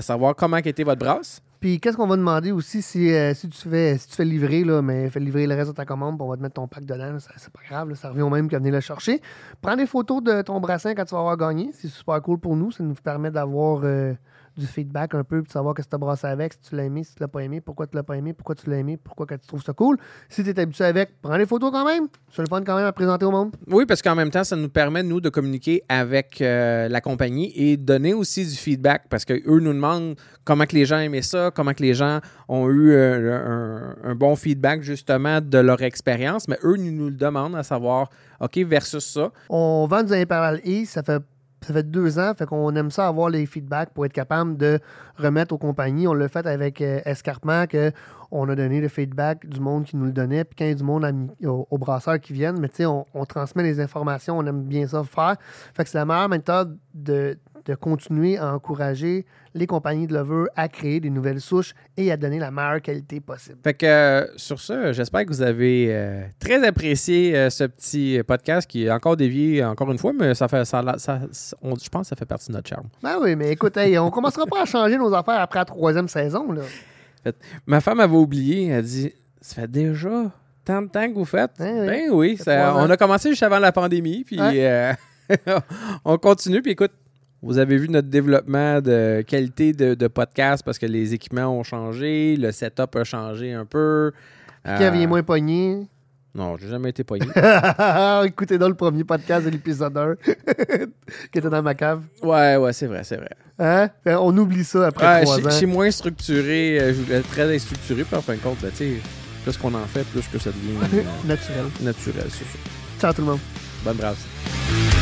savoir comment été votre brasse. Puis qu'est-ce qu'on va demander aussi si, euh, si, tu fais, si tu fais livrer, là, mais fais livrer le reste de ta commande, puis on va te mettre ton pack dedans. C'est pas grave, ça revient au même qu'à venir le chercher. Prends des photos de ton brassin quand tu vas avoir gagné. C'est super cool pour nous. Ça nous permet d'avoir euh, du feedback un peu, puis savoir qu'est-ce que tu as brassé avec, si tu l'as aimé, si tu l'as pas aimé, pourquoi tu l'as pas aimé, pourquoi tu l'as aimé, pourquoi que tu trouves ça cool. Si tu es habitué avec, prends des photos quand même. C'est le fun quand même à présenter au monde. Oui, parce qu'en même temps, ça nous permet, nous, de communiquer avec euh, la compagnie et donner aussi du feedback parce qu'eux nous demandent comment que les gens aimaient ça, comment que les gens ont eu euh, un, un bon feedback, justement, de leur expérience. Mais eux, nous le demandent à savoir, OK, versus ça. On vend du Imperial East, ça fait, ça fait deux ans, fait qu'on aime ça avoir les feedbacks pour être capable de remettre aux compagnies. On l'a fait avec euh, Escarpement, que on a donné le feedback du monde qui nous le donnait, puis quand il y a du monde à mi- au, au brasseur qui viennent, mais tu sais, on, on transmet les informations, on aime bien ça faire. Fait que c'est la meilleure méthode de, de continuer à encourager les compagnies de levure à créer des nouvelles souches et à donner la meilleure qualité possible. Fait que euh, sur ça, j'espère que vous avez euh, très apprécié euh, ce petit podcast qui est encore dévié encore une fois, mais ça fait ça, ça- on- je pense que ça fait partie de notre charme. Ben oui, mais écoute, hey, on commencera pas à changer nos affaires après la troisième saison. Là. Ma femme avait oublié, elle dit Ça fait déjà tant de temps que vous faites? Ben oui. Ben oui, Ça on a commencé juste avant la pandémie, puis Ouais. euh, on continue. Puis écoute, vous avez vu notre développement de qualité de, de podcast parce que les équipements ont changé, le setup a changé un peu. Qui Euh, avait moins pogné. Non, j'ai jamais été pogné. Écoutez donc le premier podcast de l'épisode 1 qui était dans ma cave. ouais, ouais, c'est vrai, c'est vrai. Hein? Fait, On oublie ça après trois je ans. je suis moins structuré, euh, je très structuré, puis en fin de compte, ben, tu sais, plus qu'on en fait, plus que ça devient euh, Naturel. naturel, c'est ça. Ciao tout le monde. Bonne brasse.